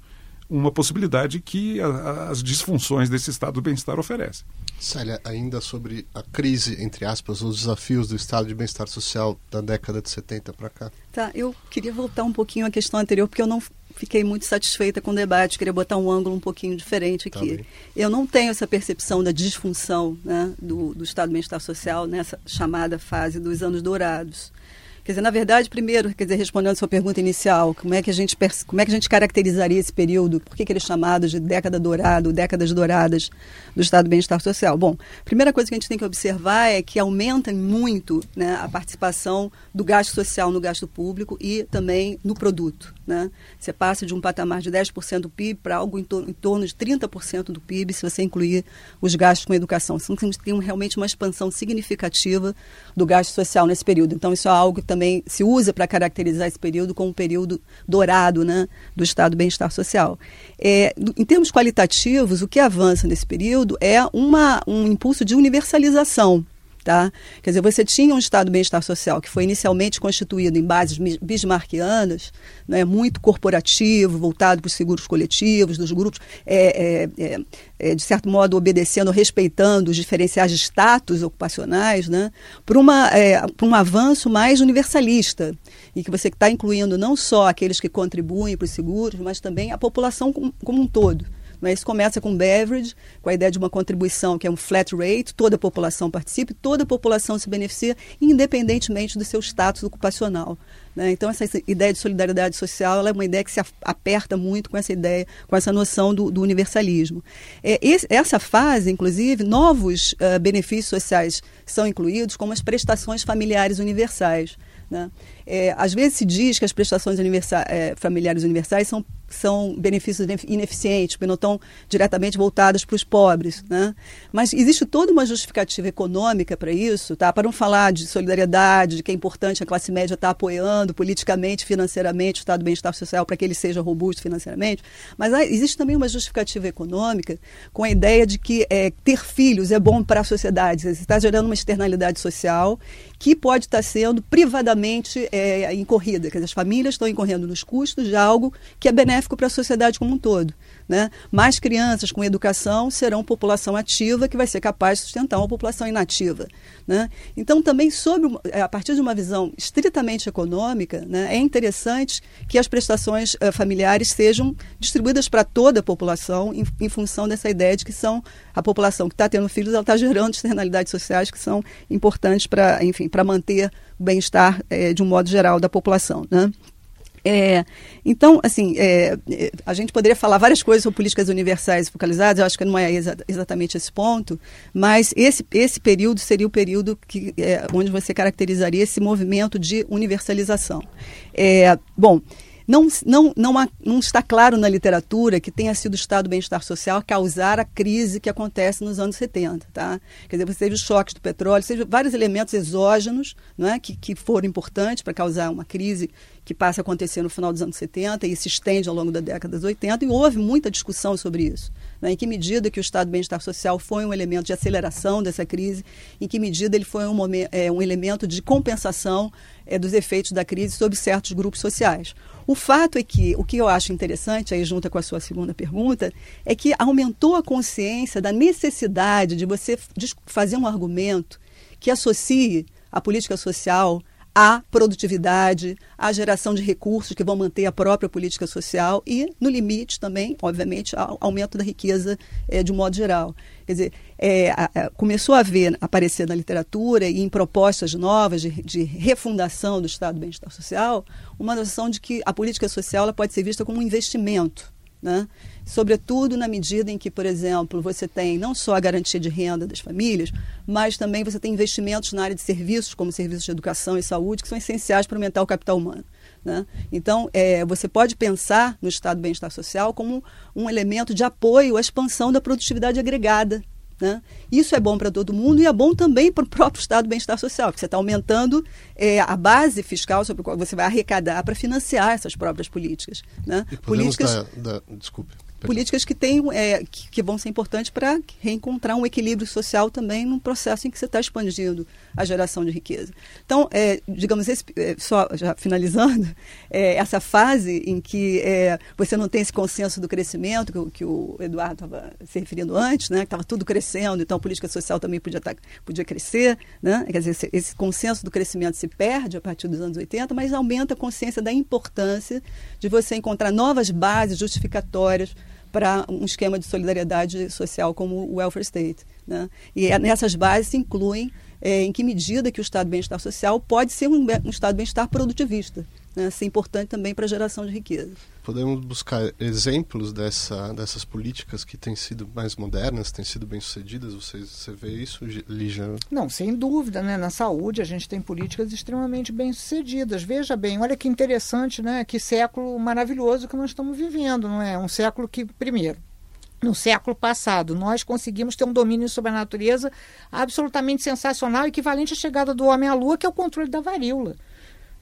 uma possibilidade que a, as disfunções desse estado do bem-estar oferecem. Célia, ainda sobre a crise, entre aspas, os desafios do estado de bem-estar social da década de 70 para cá. Tá, eu queria voltar um pouquinho à questão anterior, porque eu não fiquei muito satisfeita com o debate, queria botar um ângulo um pouquinho diferente tá aqui. Tá eu não tenho essa percepção da disfunção né, do, do estado de bem-estar social nessa chamada fase dos anos dourados. Quer dizer, na verdade, primeiro, quer dizer, respondendo a sua pergunta inicial, como é que a gente, como é que a gente caracterizaria esse período? Por que, que ele é chamado de década dourada, décadas douradas do Estado do Bem-Estar Social? Bom, primeira coisa que a gente tem que observar é que aumenta muito né, a participação do gasto social no gasto público e também no produto. Né? Você passa de um patamar de 10% do PIB para algo em, tor em torno de 30% do PIB, se você incluir os gastos com educação. Então, tem realmente uma expansão significativa do gasto social nesse período. Então, isso é algo que também se usa para caracterizar esse período como um período dourado né, do Estado do bem-estar social. É, em termos qualitativos, o que avança nesse período é uma, um impulso de universalização Tá? Quer dizer, você tinha um Estado de bem-estar social que foi inicialmente constituído em bases bismarckianas, né, muito corporativo, voltado para os seguros coletivos, dos grupos, é, é, é, é, de certo modo obedecendo, respeitando os diferenciais de status ocupacionais, né, para, é, um avanço mais universalista, e que você está incluindo não só aqueles que contribuem para os seguros, mas também a população como, como um todo. Mas começa com beverage, com a ideia de uma contribuição que é um flat rate, toda a população participa e toda a população se beneficia, independentemente do seu status ocupacional. Né? Então, essa ideia de solidariedade social é uma ideia que se aperta muito com essa ideia, com essa noção do, do universalismo. É, esse, essa fase, inclusive, novos uh, benefícios sociais são incluídos, como as prestações familiares universais. Né? É, às vezes se diz que as prestações universa é, familiares universais são são benefícios ineficientes, porque não estão diretamente voltados para os pobres. Né? Mas existe toda uma justificativa econômica para isso, tá? para não falar de solidariedade, de que é importante a classe média estar tá apoiando politicamente, financeiramente o estado do bem-estar social para que ele seja robusto financeiramente, mas há, existe também uma justificativa econômica com a ideia de que é, ter filhos é bom para a sociedade, você está gerando uma externalidade social que pode estar tá sendo privadamente é, incorrida, quer dizer, as famílias estão incorrendo nos custos de algo que é benéfico para a sociedade como um todo. Né? Mais crianças com educação serão população ativa que vai ser capaz de sustentar uma população inativa. Né? Então, também, a partir de uma visão estritamente econômica, né, é interessante que as prestações uh, familiares sejam distribuídas para toda a população em, em, função dessa ideia de que são a população que está tendo filhos, ela está gerando externalidades sociais que são importantes para manter o bem-estar eh, de um modo geral da população. Né? É, então, assim, é, é, a gente poderia falar várias coisas sobre políticas universais focalizadas, eu acho que não é exa exatamente esse ponto, mas esse, esse período seria o período que, é, onde você caracterizaria esse movimento de universalização. É, bom, não, não, não, há, não, está claro na literatura que tenha sido o estado do bem-estar social causar a crise que acontece nos anos 70. Tá? Quer dizer, teve os choques do petróleo, teve vários elementos exógenos não é? que, que foram importantes para causar uma crise que passa a acontecer no final dos anos 70 e se estende ao longo da década de 80, e houve muita discussão sobre isso. Né? Em que medida que o estado do bem-estar social foi um elemento de aceleração dessa crise, em que medida ele foi um, momento, é, um elemento de compensação é, dos efeitos da crise sobre certos grupos sociais. O fato é que, o que eu acho interessante, aí junta com a sua segunda pergunta, é que aumentou a consciência da necessidade de você fazer um argumento que associe a política social à produtividade, à geração de recursos que vão manter a própria política social e, no limite, também, obviamente, ao aumento da riqueza é, de um modo geral. Quer dizer, é, a, a, começou a haver, aparecer na literatura e em propostas novas de, de refundação do Estado do Bem-Estar Social, uma noção de que a política social ela pode ser vista como um investimento né? Sobretudo na medida em que, por exemplo, você tem não só a garantia de renda das famílias, mas também você tem investimentos na área de serviços, como serviços de educação e saúde, que são essenciais para aumentar o capital humano. Né? Então, é, você pode pensar no Estado do bem-estar social como um elemento de apoio à expansão da produtividade agregada. Né? Isso é bom para todo mundo e é bom também para o próprio Estado do bem-estar social, porque você está aumentando é, a base fiscal sobre a qual você vai arrecadar para financiar essas próprias políticas. Né? políticas... Dar, desculpe políticas que, tem, é, que, que, vão ser importantes para reencontrar um equilíbrio social também num processo em que você está expandindo a geração de riqueza. Então, é, digamos, esse, é, só já finalizando, é, essa fase em que é, você não tem esse consenso do crescimento, que, que o Eduardo estava se referindo antes, né, que estava tudo crescendo, então a política social também podia, tá, podia crescer, né, quer dizer, esse, esse consenso do crescimento se perde a partir dos anos 80, mas aumenta a consciência da importância de você encontrar novas bases justificatórias para um esquema de solidariedade social como o welfare state. Né? E é, nessas bases se incluem é, em que medida que o Estado de bem-estar social pode ser um, um Estado de bem-estar produtivista né, ser importante também para a geração de riqueza. Podemos buscar exemplos dessa, dessas políticas que têm sido mais modernas, têm sido bem-sucedidas? Você, você vê isso, Lígia? Não, sem dúvida. Né? Na saúde, a gente tem políticas extremamente bem-sucedidas. Veja bem, olha que interessante, né? que século maravilhoso que nós estamos vivendo. não é? Um século que, primeiro, no século passado, nós conseguimos ter um domínio sobre a natureza absolutamente sensacional, equivalente à chegada do homem à Lua, que é o controle da varíola.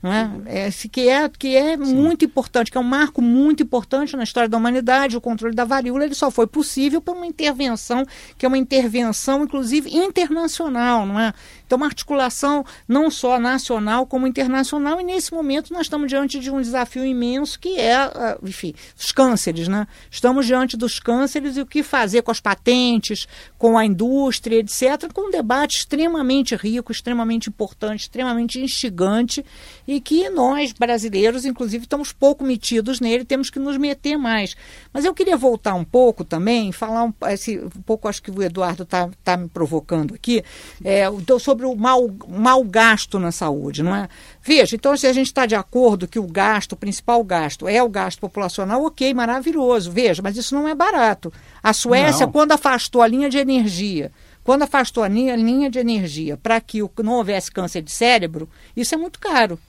Não é? é que é, que é muito importante, que é um marco muito importante na história da humanidade. O controle da varíola ele só foi possível por uma intervenção, que é uma intervenção, inclusive, internacional. Não é? Então, uma articulação não só nacional como internacional, e nesse momento nós estamos diante de um desafio imenso que é, ah, enfim, os cânceres. Né? Estamos diante dos cânceres e o que fazer com as patentes, com a indústria, etc., com um debate extremamente rico, extremamente importante, extremamente instigante, e que nós, brasileiros, inclusive, estamos pouco metidos nele, temos que nos meter mais. Mas eu queria voltar um pouco também, falar um, esse, um pouco, acho que o Eduardo está tá me provocando aqui, é, sobre o mal, mal gasto na saúde, não é? Veja, então se a gente está de acordo que o gasto, o principal gasto, é o gasto populacional, ok, maravilhoso. Veja, mas isso não é barato. A Suécia, não. quando afastou a linha de energia, quando afastou a linha, linha de energia para que não houvesse câncer de cérebro, isso é muito caro.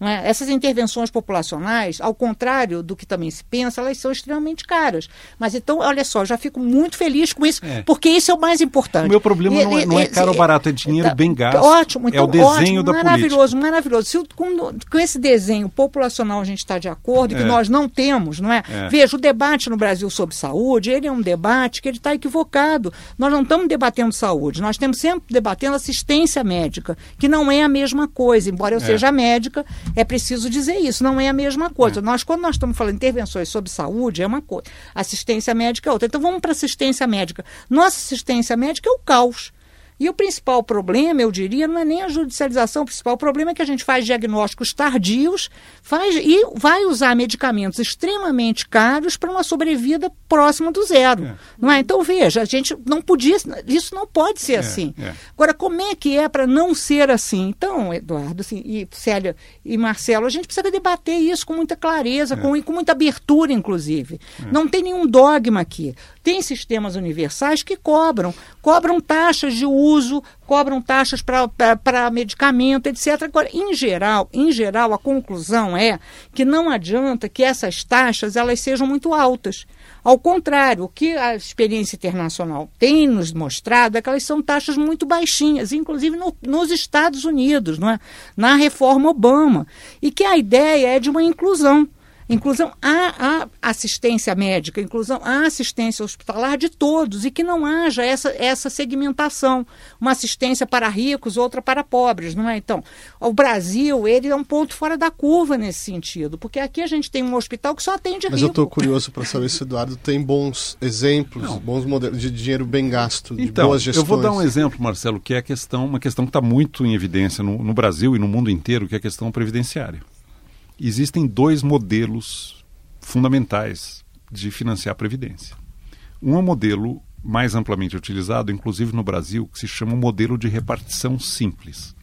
É? Essas intervenções populacionais, ao contrário do que também se pensa, elas são extremamente caras. Mas então, olha só, já fico muito feliz com isso, é. porque isso é o mais importante. O meu problema e, não, é, não, é, caro ou barato, é dinheiro tá, bem gasto. Ótimo, então, é o desenho ótimo, da maravilhoso, política. maravilhoso. Se, com, com esse desenho populacional a gente está de acordo, que é. nós não temos, não é? é? Veja, o debate no Brasil sobre saúde, ele é um debate que ele está equivocado. Nós não estamos debatendo saúde, nós estamos sempre debatendo assistência médica, que não é a mesma coisa, embora eu é. seja médica é preciso dizer isso, não é a mesma coisa. É. Nós, quando nós estamos falando de intervenções sobre saúde, é uma coisa. Assistência médica é outra. Então vamos para assistência médica. Nossa assistência médica é o caos. E o principal problema, eu diria, não é nem a judicialização, o principal problema é que a gente faz diagnósticos tardios faz, e vai usar medicamentos extremamente caros para uma sobrevida próxima do zero. É. Não é? Então, veja, a gente não podia, isso não pode ser é, assim. É. Agora, como é que é para não ser assim? Então, Eduardo assim, e Célia e Marcelo, a gente precisa debater isso com muita clareza, com, é. com muita abertura, inclusive. É. Não tem nenhum dogma aqui. Tem sistemas universais que cobram, cobram taxas de uso, cobram taxas para medicamento, etc. Agora, em geral, em geral, a conclusão é que não adianta que essas taxas elas sejam muito altas. Ao contrário, o que a experiência internacional tem nos mostrado é que elas são taxas muito baixinhas, inclusive no, nos Estados Unidos, não é? na reforma Obama, e que a ideia é de uma inclusão inclusão à, assistência médica, inclusão à assistência hospitalar de todos e que não haja essa, essa segmentação, uma assistência para ricos, outra para pobres, não é? Então, o Brasil, ele é um ponto fora da curva nesse sentido, porque aqui a gente tem um hospital que só atende Mas rico. Mas eu estou curioso para saber se o Eduardo tem bons exemplos, não. bons modelos de dinheiro bem gasto, de então, boas gestões. Eu vou dar um exemplo, Marcelo, que é a questão, uma questão que está muito em evidência no, no Brasil e no mundo inteiro, que é a questão previdenciária existem dois modelos fundamentais de financiar a Previdência. Um é um modelo mais amplamente utilizado, inclusive no Brasil, que se chama modelo de repartição simples.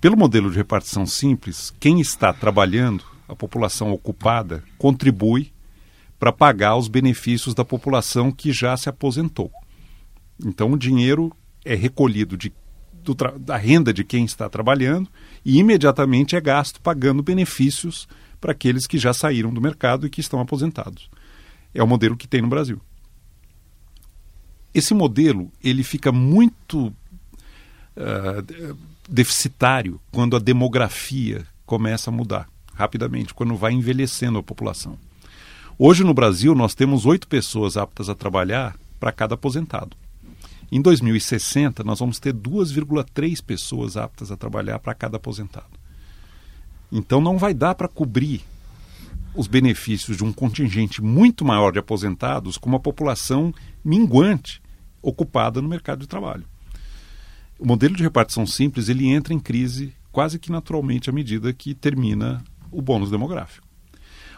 Pelo modelo de repartição simples, quem está trabalhando, a população ocupada, contribui para pagar os benefícios da população que já se aposentou. Então, o dinheiro é recolhido de do, da renda de quem está trabalhando e imediatamente é gasto pagando benefícios para aqueles que já saíram do mercado e que estão aposentados. É o modelo que tem no Brasil. Esse modelo ele fica muito uh, deficitário quando a demografia começa a mudar rapidamente, quando vai envelhecendo a população. Hoje no Brasil nós temos oito pessoas aptas a trabalhar para cada aposentado. Em 2060 nós vamos ter 2,3 pessoas aptas a trabalhar para cada aposentado. Então não vai dar para cobrir os benefícios de um contingente muito maior de aposentados com uma população minguante ocupada no mercado de trabalho. O modelo de repartição simples ele entra em crise quase que naturalmente à medida que termina o bônus demográfico.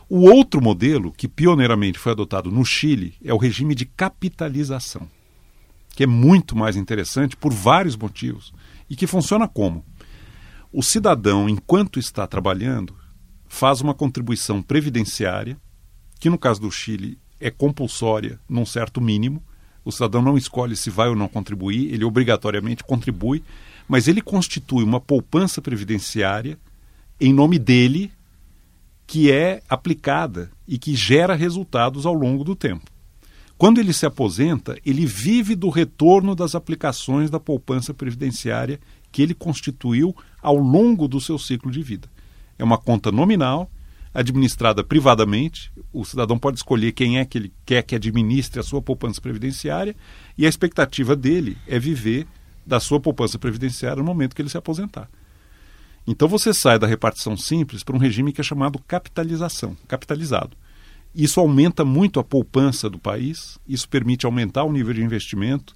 O outro modelo, que pioneiramente foi adotado no Chile, é o regime de capitalização, que é muito mais interessante por vários motivos e que funciona como? O cidadão, enquanto está trabalhando, faz uma contribuição previdenciária, que no caso do Chile é compulsória num certo mínimo. O cidadão não escolhe se vai ou não contribuir, ele obrigatoriamente contribui, mas ele constitui uma poupança previdenciária em nome dele que é aplicada e que gera resultados ao longo do tempo. Quando ele se aposenta, ele vive do retorno das aplicações da poupança previdenciária que ele constituiu ao longo do seu ciclo de vida. É uma conta nominal, administrada privadamente. O cidadão pode escolher quem é que ele quer que administre a sua poupança previdenciária e a expectativa dele é viver da sua poupança previdenciária no momento que ele se aposentar. Então você sai da repartição simples para um regime que é chamado capitalização, capitalizado. Isso aumenta muito a poupança do país, isso permite aumentar o nível de investimento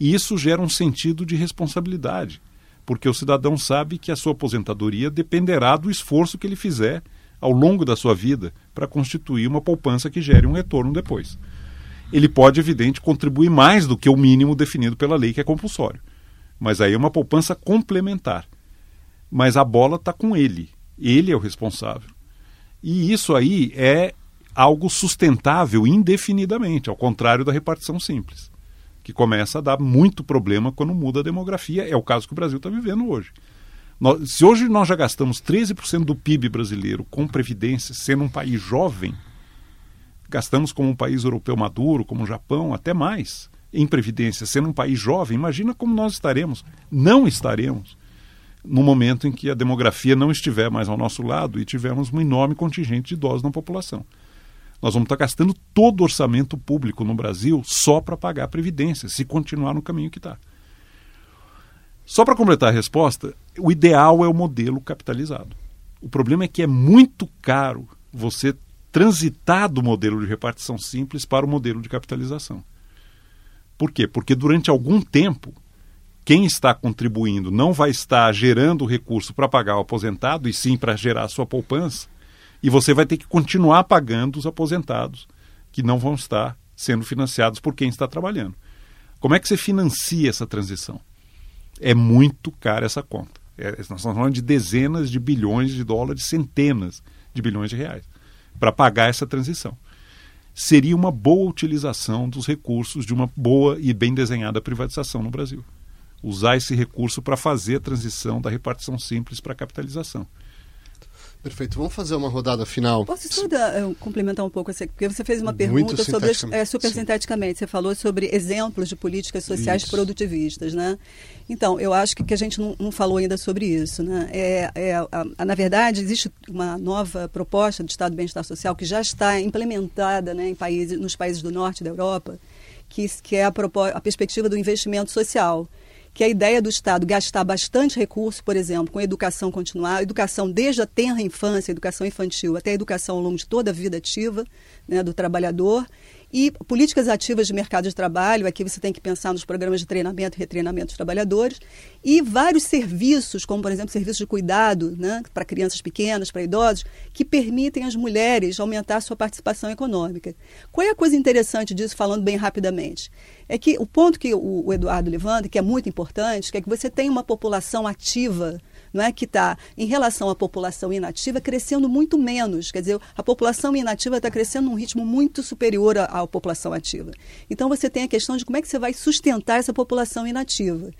e isso gera um sentido de responsabilidade, porque o cidadão sabe que a sua aposentadoria dependerá do esforço que ele fizer ao longo da sua vida para constituir uma poupança que gere um retorno depois. Ele pode, evidente, contribuir mais do que o mínimo definido pela lei, que é compulsório. Mas aí é uma poupança complementar mas a bola está com ele. Ele é o responsável. E isso aí é algo sustentável indefinidamente, ao contrário da repartição simples, que começa a dar muito problema quando muda a demografia. É o caso que o Brasil está vivendo hoje. Nós, se hoje nós já gastamos 13% do PIB brasileiro com previdência, sendo um país jovem, gastamos como um país europeu maduro, como o Japão, até mais, em previdência, sendo um país jovem, imagina como nós estaremos. Não estaremos no momento em que a demografia não estiver mais ao nosso lado e tivermos um enorme contingente de idosos na população. Nós vamos estar gastando todo o orçamento público no Brasil só para pagar a Previdência, se continuar no caminho que está. Só para completar a resposta, o ideal é o modelo capitalizado. O problema é que é muito caro você transitar do modelo de repartição simples para o modelo de capitalização. Por quê? Porque durante algum tempo quem está contribuindo não vai estar gerando recurso para pagar o aposentado, e sim para gerar a sua poupança, e você vai ter que continuar pagando os aposentados, que não vão estar sendo financiados por quem está trabalhando. Como é que você financia essa transição? É muito cara essa conta. É, nós estamos falando de dezenas de bilhões de dólares, centenas de bilhões de reais, para pagar essa transição. Seria uma boa utilização dos recursos de uma boa e bem desenhada privatização no Brasil usar esse recurso para fazer a transição da repartição simples para a capitalização. Perfeito. Vamos fazer uma rodada final. Posso só uh, complementar um pouco, porque você fez uma pergunta sobre é, super Sim. sinteticamente. Você falou sobre exemplos de políticas sociais isso. produtivistas, né? Então, eu acho que, que a gente não, não, falou ainda sobre isso, né? É, é a, a, na verdade, existe uma nova proposta do Estado do Bem-Estar Social que já está implementada, né, em países, nos países do norte da Europa, que, que é a, a perspectiva do investimento social que a ideia do Estado gastar bastante recurso, por exemplo, com educação continuada, educação desde a tenra infância, educação infantil, até a educação ao longo de toda a vida ativa né, do trabalhador, e políticas ativas de mercado de trabalho, aqui você tem que pensar nos programas de treinamento e retreinamento dos trabalhadores, e vários serviços, como por exemplo serviços de cuidado né, para crianças pequenas, para idosos, que permitem às mulheres aumentar a sua participação econômica. Qual é a coisa interessante disso, falando bem rapidamente? É que o ponto que o, o Eduardo levanta, que é muito importante, que é que você tem uma população ativa não é que está, em relação à população inativa, crescendo muito menos. Quer dizer, a população inativa está crescendo num ritmo muito superior à, à população ativa. Então, você tem a questão de como é que você vai sustentar essa população inativa.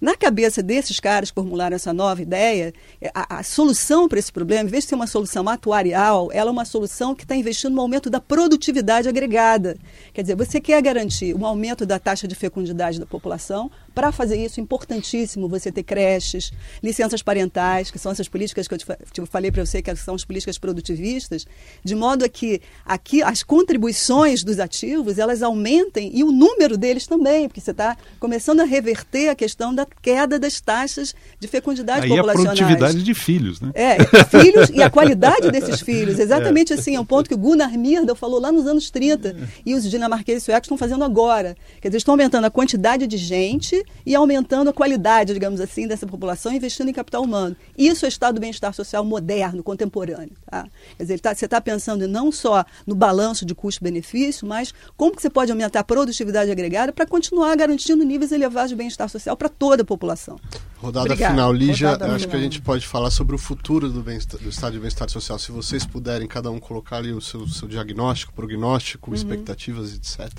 Na cabeça desses caras que formularam essa nova ideia, a, a solução para esse problema, em vez de ser uma solução atuarial, ela é uma solução que está investindo no aumento da produtividade agregada. Quer dizer, você quer garantir um aumento da taxa de fecundidade da população, para fazer isso, é importantíssimo você ter creches, licenças parentais, que são essas políticas que eu te, te falei para você, que são as políticas produtivistas, de modo a que aqui as contribuições dos ativos elas aumentem e o número deles também, porque você está começando a reverter a questão da queda das taxas de fecundidade Aí populacionais. a produtividade de filhos, né? É, filhos e a qualidade desses filhos. Exatamente é. assim, é um ponto que o Gunnar Myrdal falou lá nos anos 30 e os dinamarqueses e suecos estão fazendo agora. Quer dizer, estão aumentando a quantidade de gente e aumentando a qualidade, digamos assim, dessa população, investindo em capital humano. Isso é estado do bem-estar social moderno, contemporâneo. Tá? Quer dizer, tá, você está pensando não só no balanço de custo-benefício, mas como que você pode aumentar a produtividade agregada para continuar garantindo níveis elevados de bem-estar social para toda a população. Rodada Obrigada. final, Lígia, Rodada acho final. que a gente pode falar sobre o futuro do, do estado de bem-estar social. Se vocês puderem, cada um colocar ali o seu, seu diagnóstico, prognóstico, uhum. expectativas, etc.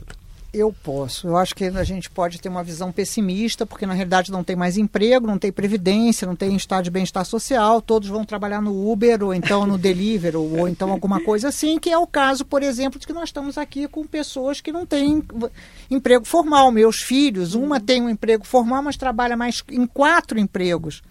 Eu posso. Eu acho que a gente pode ter uma visão pessimista, porque na realidade não tem mais emprego, não tem previdência, não tem estado de bem-estar social, todos vão trabalhar no Uber, ou então no Deliveroo, ou então alguma coisa assim, que é o caso, por exemplo, de que nós estamos aqui com pessoas que não têm emprego formal. Meus filhos, uma tem um emprego formal, mas trabalha mais em quatro empregos.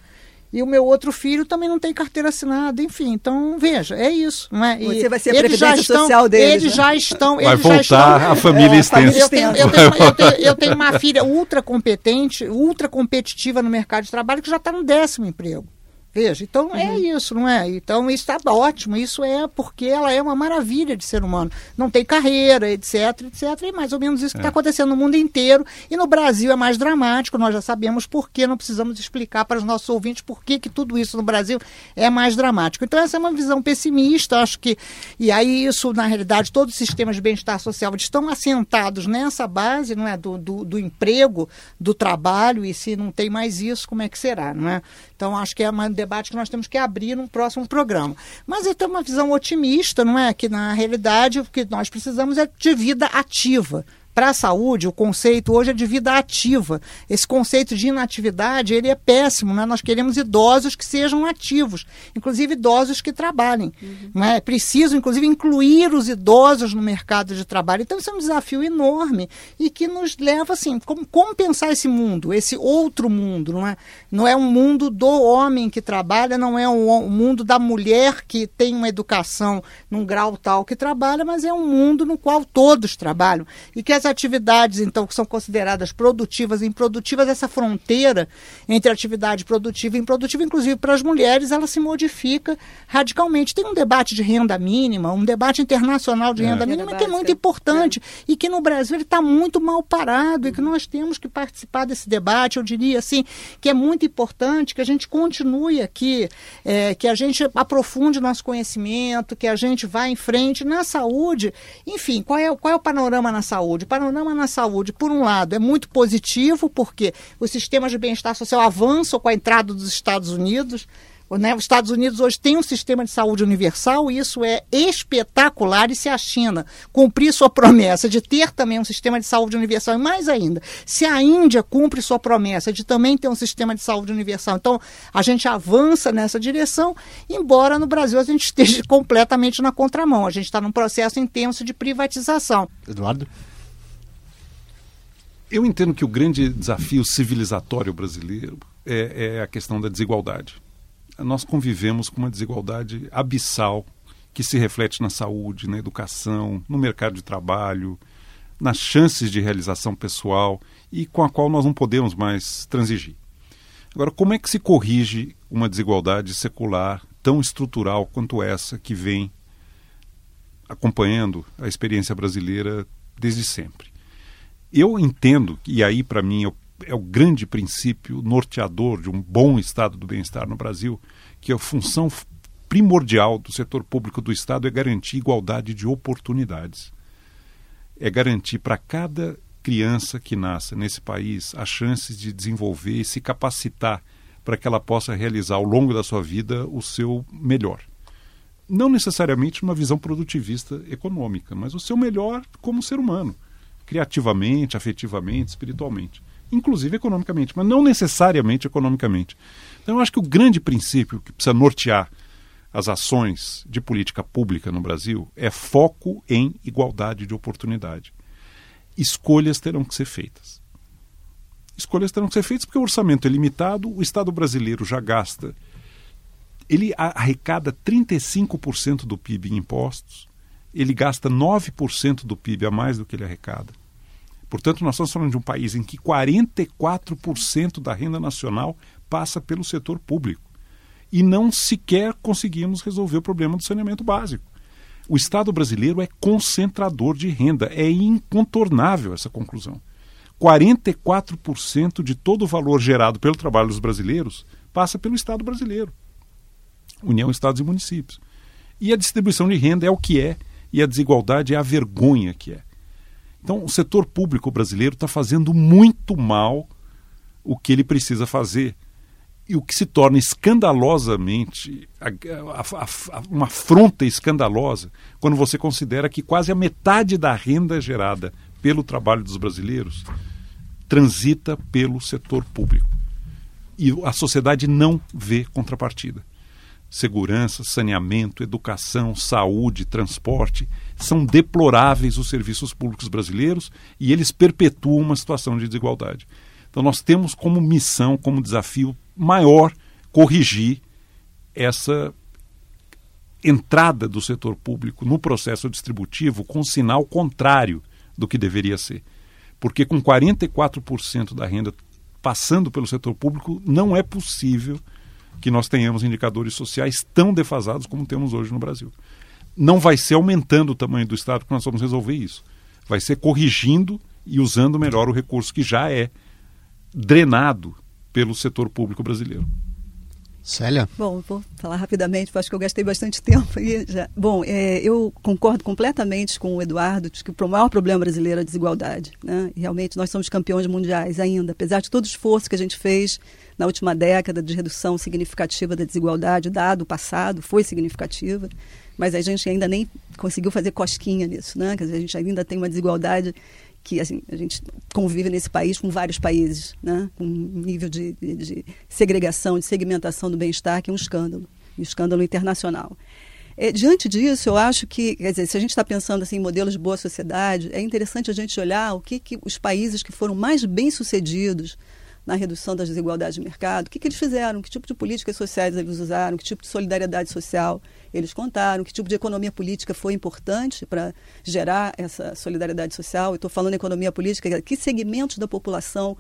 E o meu outro filho também não tem carteira assinada, enfim. Então, veja, é isso. Não é? Você vai ser a previdência estão, social deles. Eles né? já estão. Vai voltar estão, a família é, extensa. Eu tenho, eu, tenho, eu, tenho, eu tenho uma filha ultra competente, ultra competitiva no mercado de trabalho que já está no décimo emprego. Veja, então é uhum. é isso, não é? Então isso está ótimo, isso é porque ela é uma maravilha de ser humano. Não tem carreira, etc, etc. E mais ou menos isso que está é. acontecendo no mundo inteiro. E no Brasil é mais dramático, nós já sabemos por que, não precisamos explicar para os nossos ouvintes por que, que tudo isso no Brasil é mais dramático. Então essa é uma visão pessimista, acho que. E aí isso, na realidade, todos os sistemas de bem-estar social estão assentados nessa base, não é? Do, do, do emprego, do trabalho, e se não tem mais isso, como é que será, não é? Então acho que é uma debate que nós temos que abrir num próximo programa. Mas eu tenho uma visão otimista, não é? Que na realidade o que nós precisamos é de vida ativa para a saúde, o conceito hoje é de vida ativa. Esse conceito de inatividade, ele é péssimo, né? Nós queremos idosos que sejam ativos, inclusive idosos que trabalhem. Uhum. Né? É preciso, inclusive, incluir os idosos no mercado de trabalho. Então, isso é um desafio enorme e que nos leva, assim, como, como pensar esse mundo, esse outro mundo, não é? Não é um mundo do homem que trabalha, não é um, um mundo da mulher que tem uma educação num grau tal que trabalha, mas é um mundo no qual todos trabalham e que as atividades, então, que são consideradas produtivas e improdutivas, essa fronteira entre atividade produtiva e improdutiva, inclusive para as mulheres, ela se modifica radicalmente. Tem um debate de renda mínima, um debate internacional de é. renda mínima que é muito importante é. e que no Brasil ele está muito mal parado e que nós temos que participar desse debate. Eu diria assim que é muito importante que a gente continue aqui, é, que a gente aprofunde nosso conhecimento, que a gente vá em frente na saúde. Enfim, qual é, qual é o panorama na saúde? Panorama na saúde, por um lado, é muito positivo, porque os sistemas de bem-estar social avançam com a entrada dos Estados Unidos. Né? Os Estados Unidos hoje têm um sistema de saúde universal e isso é espetacular. E se a China cumprir sua promessa de ter também um sistema de saúde universal, e mais ainda, se a Índia cumpre sua promessa de também ter um sistema de saúde universal, então a gente avança nessa direção, embora no Brasil a gente esteja completamente na contramão. A gente está num processo intenso de privatização. Eduardo? Eu entendo que o grande desafio civilizatório brasileiro é, é, a questão da desigualdade. Nós convivemos com uma desigualdade abissal que se reflete na saúde, na educação, no mercado de trabalho, nas chances de realização pessoal e com a qual nós não podemos mais transigir. Agora, como é que se corrige uma desigualdade secular tão estrutural quanto essa que vem acompanhando a experiência brasileira desde sempre? Eu entendo, e aí para mim é o grande princípio norteador de um bom estado do bem-estar no Brasil, que a função primordial do setor público do Estado é garantir igualdade de oportunidades. É garantir para cada criança que nasça nesse país as chances de desenvolver e se capacitar para que ela possa realizar ao longo da sua vida o seu melhor. Não necessariamente uma visão produtivista econômica, mas o seu melhor como ser humano criativamente, afetivamente, espiritualmente. inclusive economicamente, mas não necessariamente economicamente. Então, eu acho que o grande princípio que precisa nortear as ações de política pública no Brasil é foco em igualdade de oportunidade. Escolhas terão que ser feitas. Escolhas terão que ser feitas porque o orçamento é limitado, o Estado brasileiro já gasta. Ele arrecada 35% do PIB em impostos, ele gasta 9% do PIB a mais do que ele arrecada. Portanto, nós estamos falando de um país em que 44% da renda nacional passa pelo setor público. E não sequer conseguimos resolver o problema do saneamento básico. O Estado brasileiro é concentrador de renda. É incontornável essa conclusão. 44% de todo o valor gerado pelo trabalho dos brasileiros passa pelo Estado brasileiro. União, Estados e Municípios. E a distribuição de renda é o que é, e a desigualdade é a vergonha que é. Então, o setor público brasileiro está fazendo muito mal o que ele precisa fazer. E o que se torna escandalosamente, a, a, a, uma afronta escandalosa, quando você considera que quase a metade da renda gerada pelo trabalho dos brasileiros transita pelo setor público. E a sociedade não vê contrapartida segurança, saneamento, educação, saúde, transporte. São deploráveis os serviços públicos brasileiros e eles perpetuam uma situação de desigualdade. Então, nós temos como missão, como desafio maior, corrigir essa entrada do setor público no processo distributivo com sinal contrário do que deveria ser. Porque com 44% da renda passando pelo setor público, não é possível que nós tenhamos indicadores sociais tão defasados como temos hoje no Brasil. Não vai ser aumentando o tamanho do Estado que nós vamos resolver isso. Vai ser corrigindo e usando melhor o recurso que já é drenado pelo setor público brasileiro. Célia? Bom, vou falar rapidamente, acho que eu gastei bastante tempo aí já. Bom, é, eu concordo completamente com o Eduardo de que o maior problema brasileiro é a desigualdade. Né? realmente nós somos campeões mundiais ainda, apesar de todo o esforço que a gente fez na última década de redução significativa da desigualdade, dado o passado, foi significativa, mas a gente ainda nem conseguiu fazer cosquinha nisso. Né? Quer dizer, a gente ainda tem uma desigualdade que assim, a gente convive nesse país com vários países, né? com um nível de, de, de segregação, de segmentação do bem-estar que é um escândalo, um escândalo internacional. É, diante disso, eu acho que, quer dizer, se a gente está pensando assim, em modelos de boa sociedade, é interessante a gente olhar o que, que os países que foram mais bem-sucedidos na redução das desigualdades de mercado, o que, que eles fizeram, que tipo de políticas sociais eles usaram, que tipo de solidariedade social eles contaram, que tipo de economia política foi importante para gerar essa solidariedade social. Estou falando economia política, que segmentos da população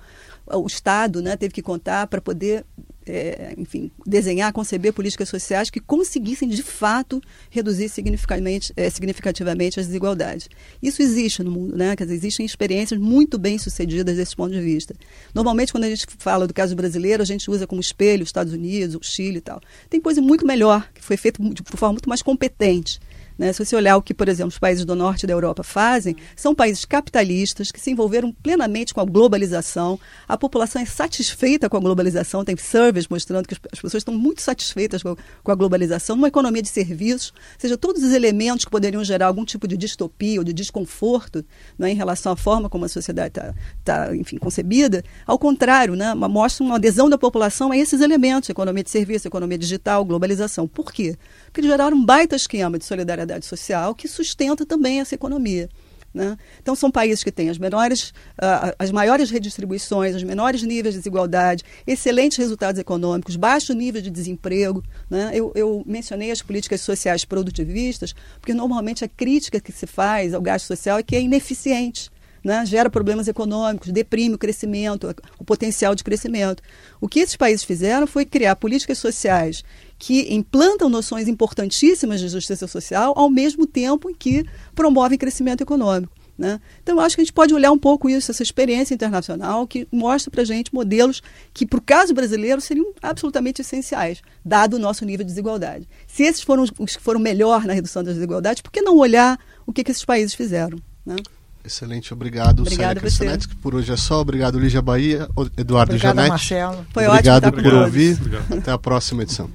o Estado né, teve que contar para poder, é, enfim, desenhar, conceber políticas sociais que conseguissem, de fato, reduzir significativamente, é, significativamente as desigualdades. Isso existe no mundo, né? Quer dizer, existem experiências muito bem sucedidas desse ponto de vista. Normalmente, quando a gente fala do caso brasileiro, a gente usa como espelho os Estados Unidos, o Chile e tal. Tem coisa muito melhor, que foi feita de forma muito mais competente. Né? Se você olhar o que, por exemplo, os países do norte da Europa fazem, são países capitalistas que se envolveram plenamente com a globalização. A população é satisfeita com a globalização, tem surveys mostrando que as pessoas estão muito satisfeitas com a globalização, uma economia de serviços, ou seja, todos os elementos que poderiam gerar algum tipo de distopia ou de desconforto né, em relação à forma como a sociedade está, tá, enfim, concebida. Ao contrário, né, mostra uma adesão da população a esses elementos, economia de serviço, economia digital, globalização. Por quê? Porque geraram um baita esquema de solidariedade social que sustenta também essa economia. Né? Então, são países que têm as, menores, uh, as maiores redistribuições, os menores níveis de desigualdade, excelentes resultados econômicos, baixo nível de desemprego. Né? Eu, eu, mencionei as políticas sociais produtivistas, porque normalmente a crítica que se faz ao gasto social é que é ineficiente. Né? gera problemas econômicos, deprime o crescimento, o potencial de crescimento. O que esses países fizeram foi criar políticas sociais que implantam noções importantíssimas de justiça social ao mesmo tempo em que promovem crescimento econômico. Né? Então, eu acho que a gente pode olhar um pouco isso, essa experiência internacional, que mostra para a gente modelos que, para o caso brasileiro, seriam absolutamente essenciais, dado o nosso nível de desigualdade. Se esses foram os que foram melhor na redução das desigualdades, por que não olhar o que, que esses países fizeram? Né? Excelente, obrigado, Obrigado Célia Por hoje é só. Obrigado, Lígia Bahia, Eduardo Obrigada, Janete. Marcelo. Foi Obrigado ótimo por estar ouvir. Obrigado. Até a próxima edição.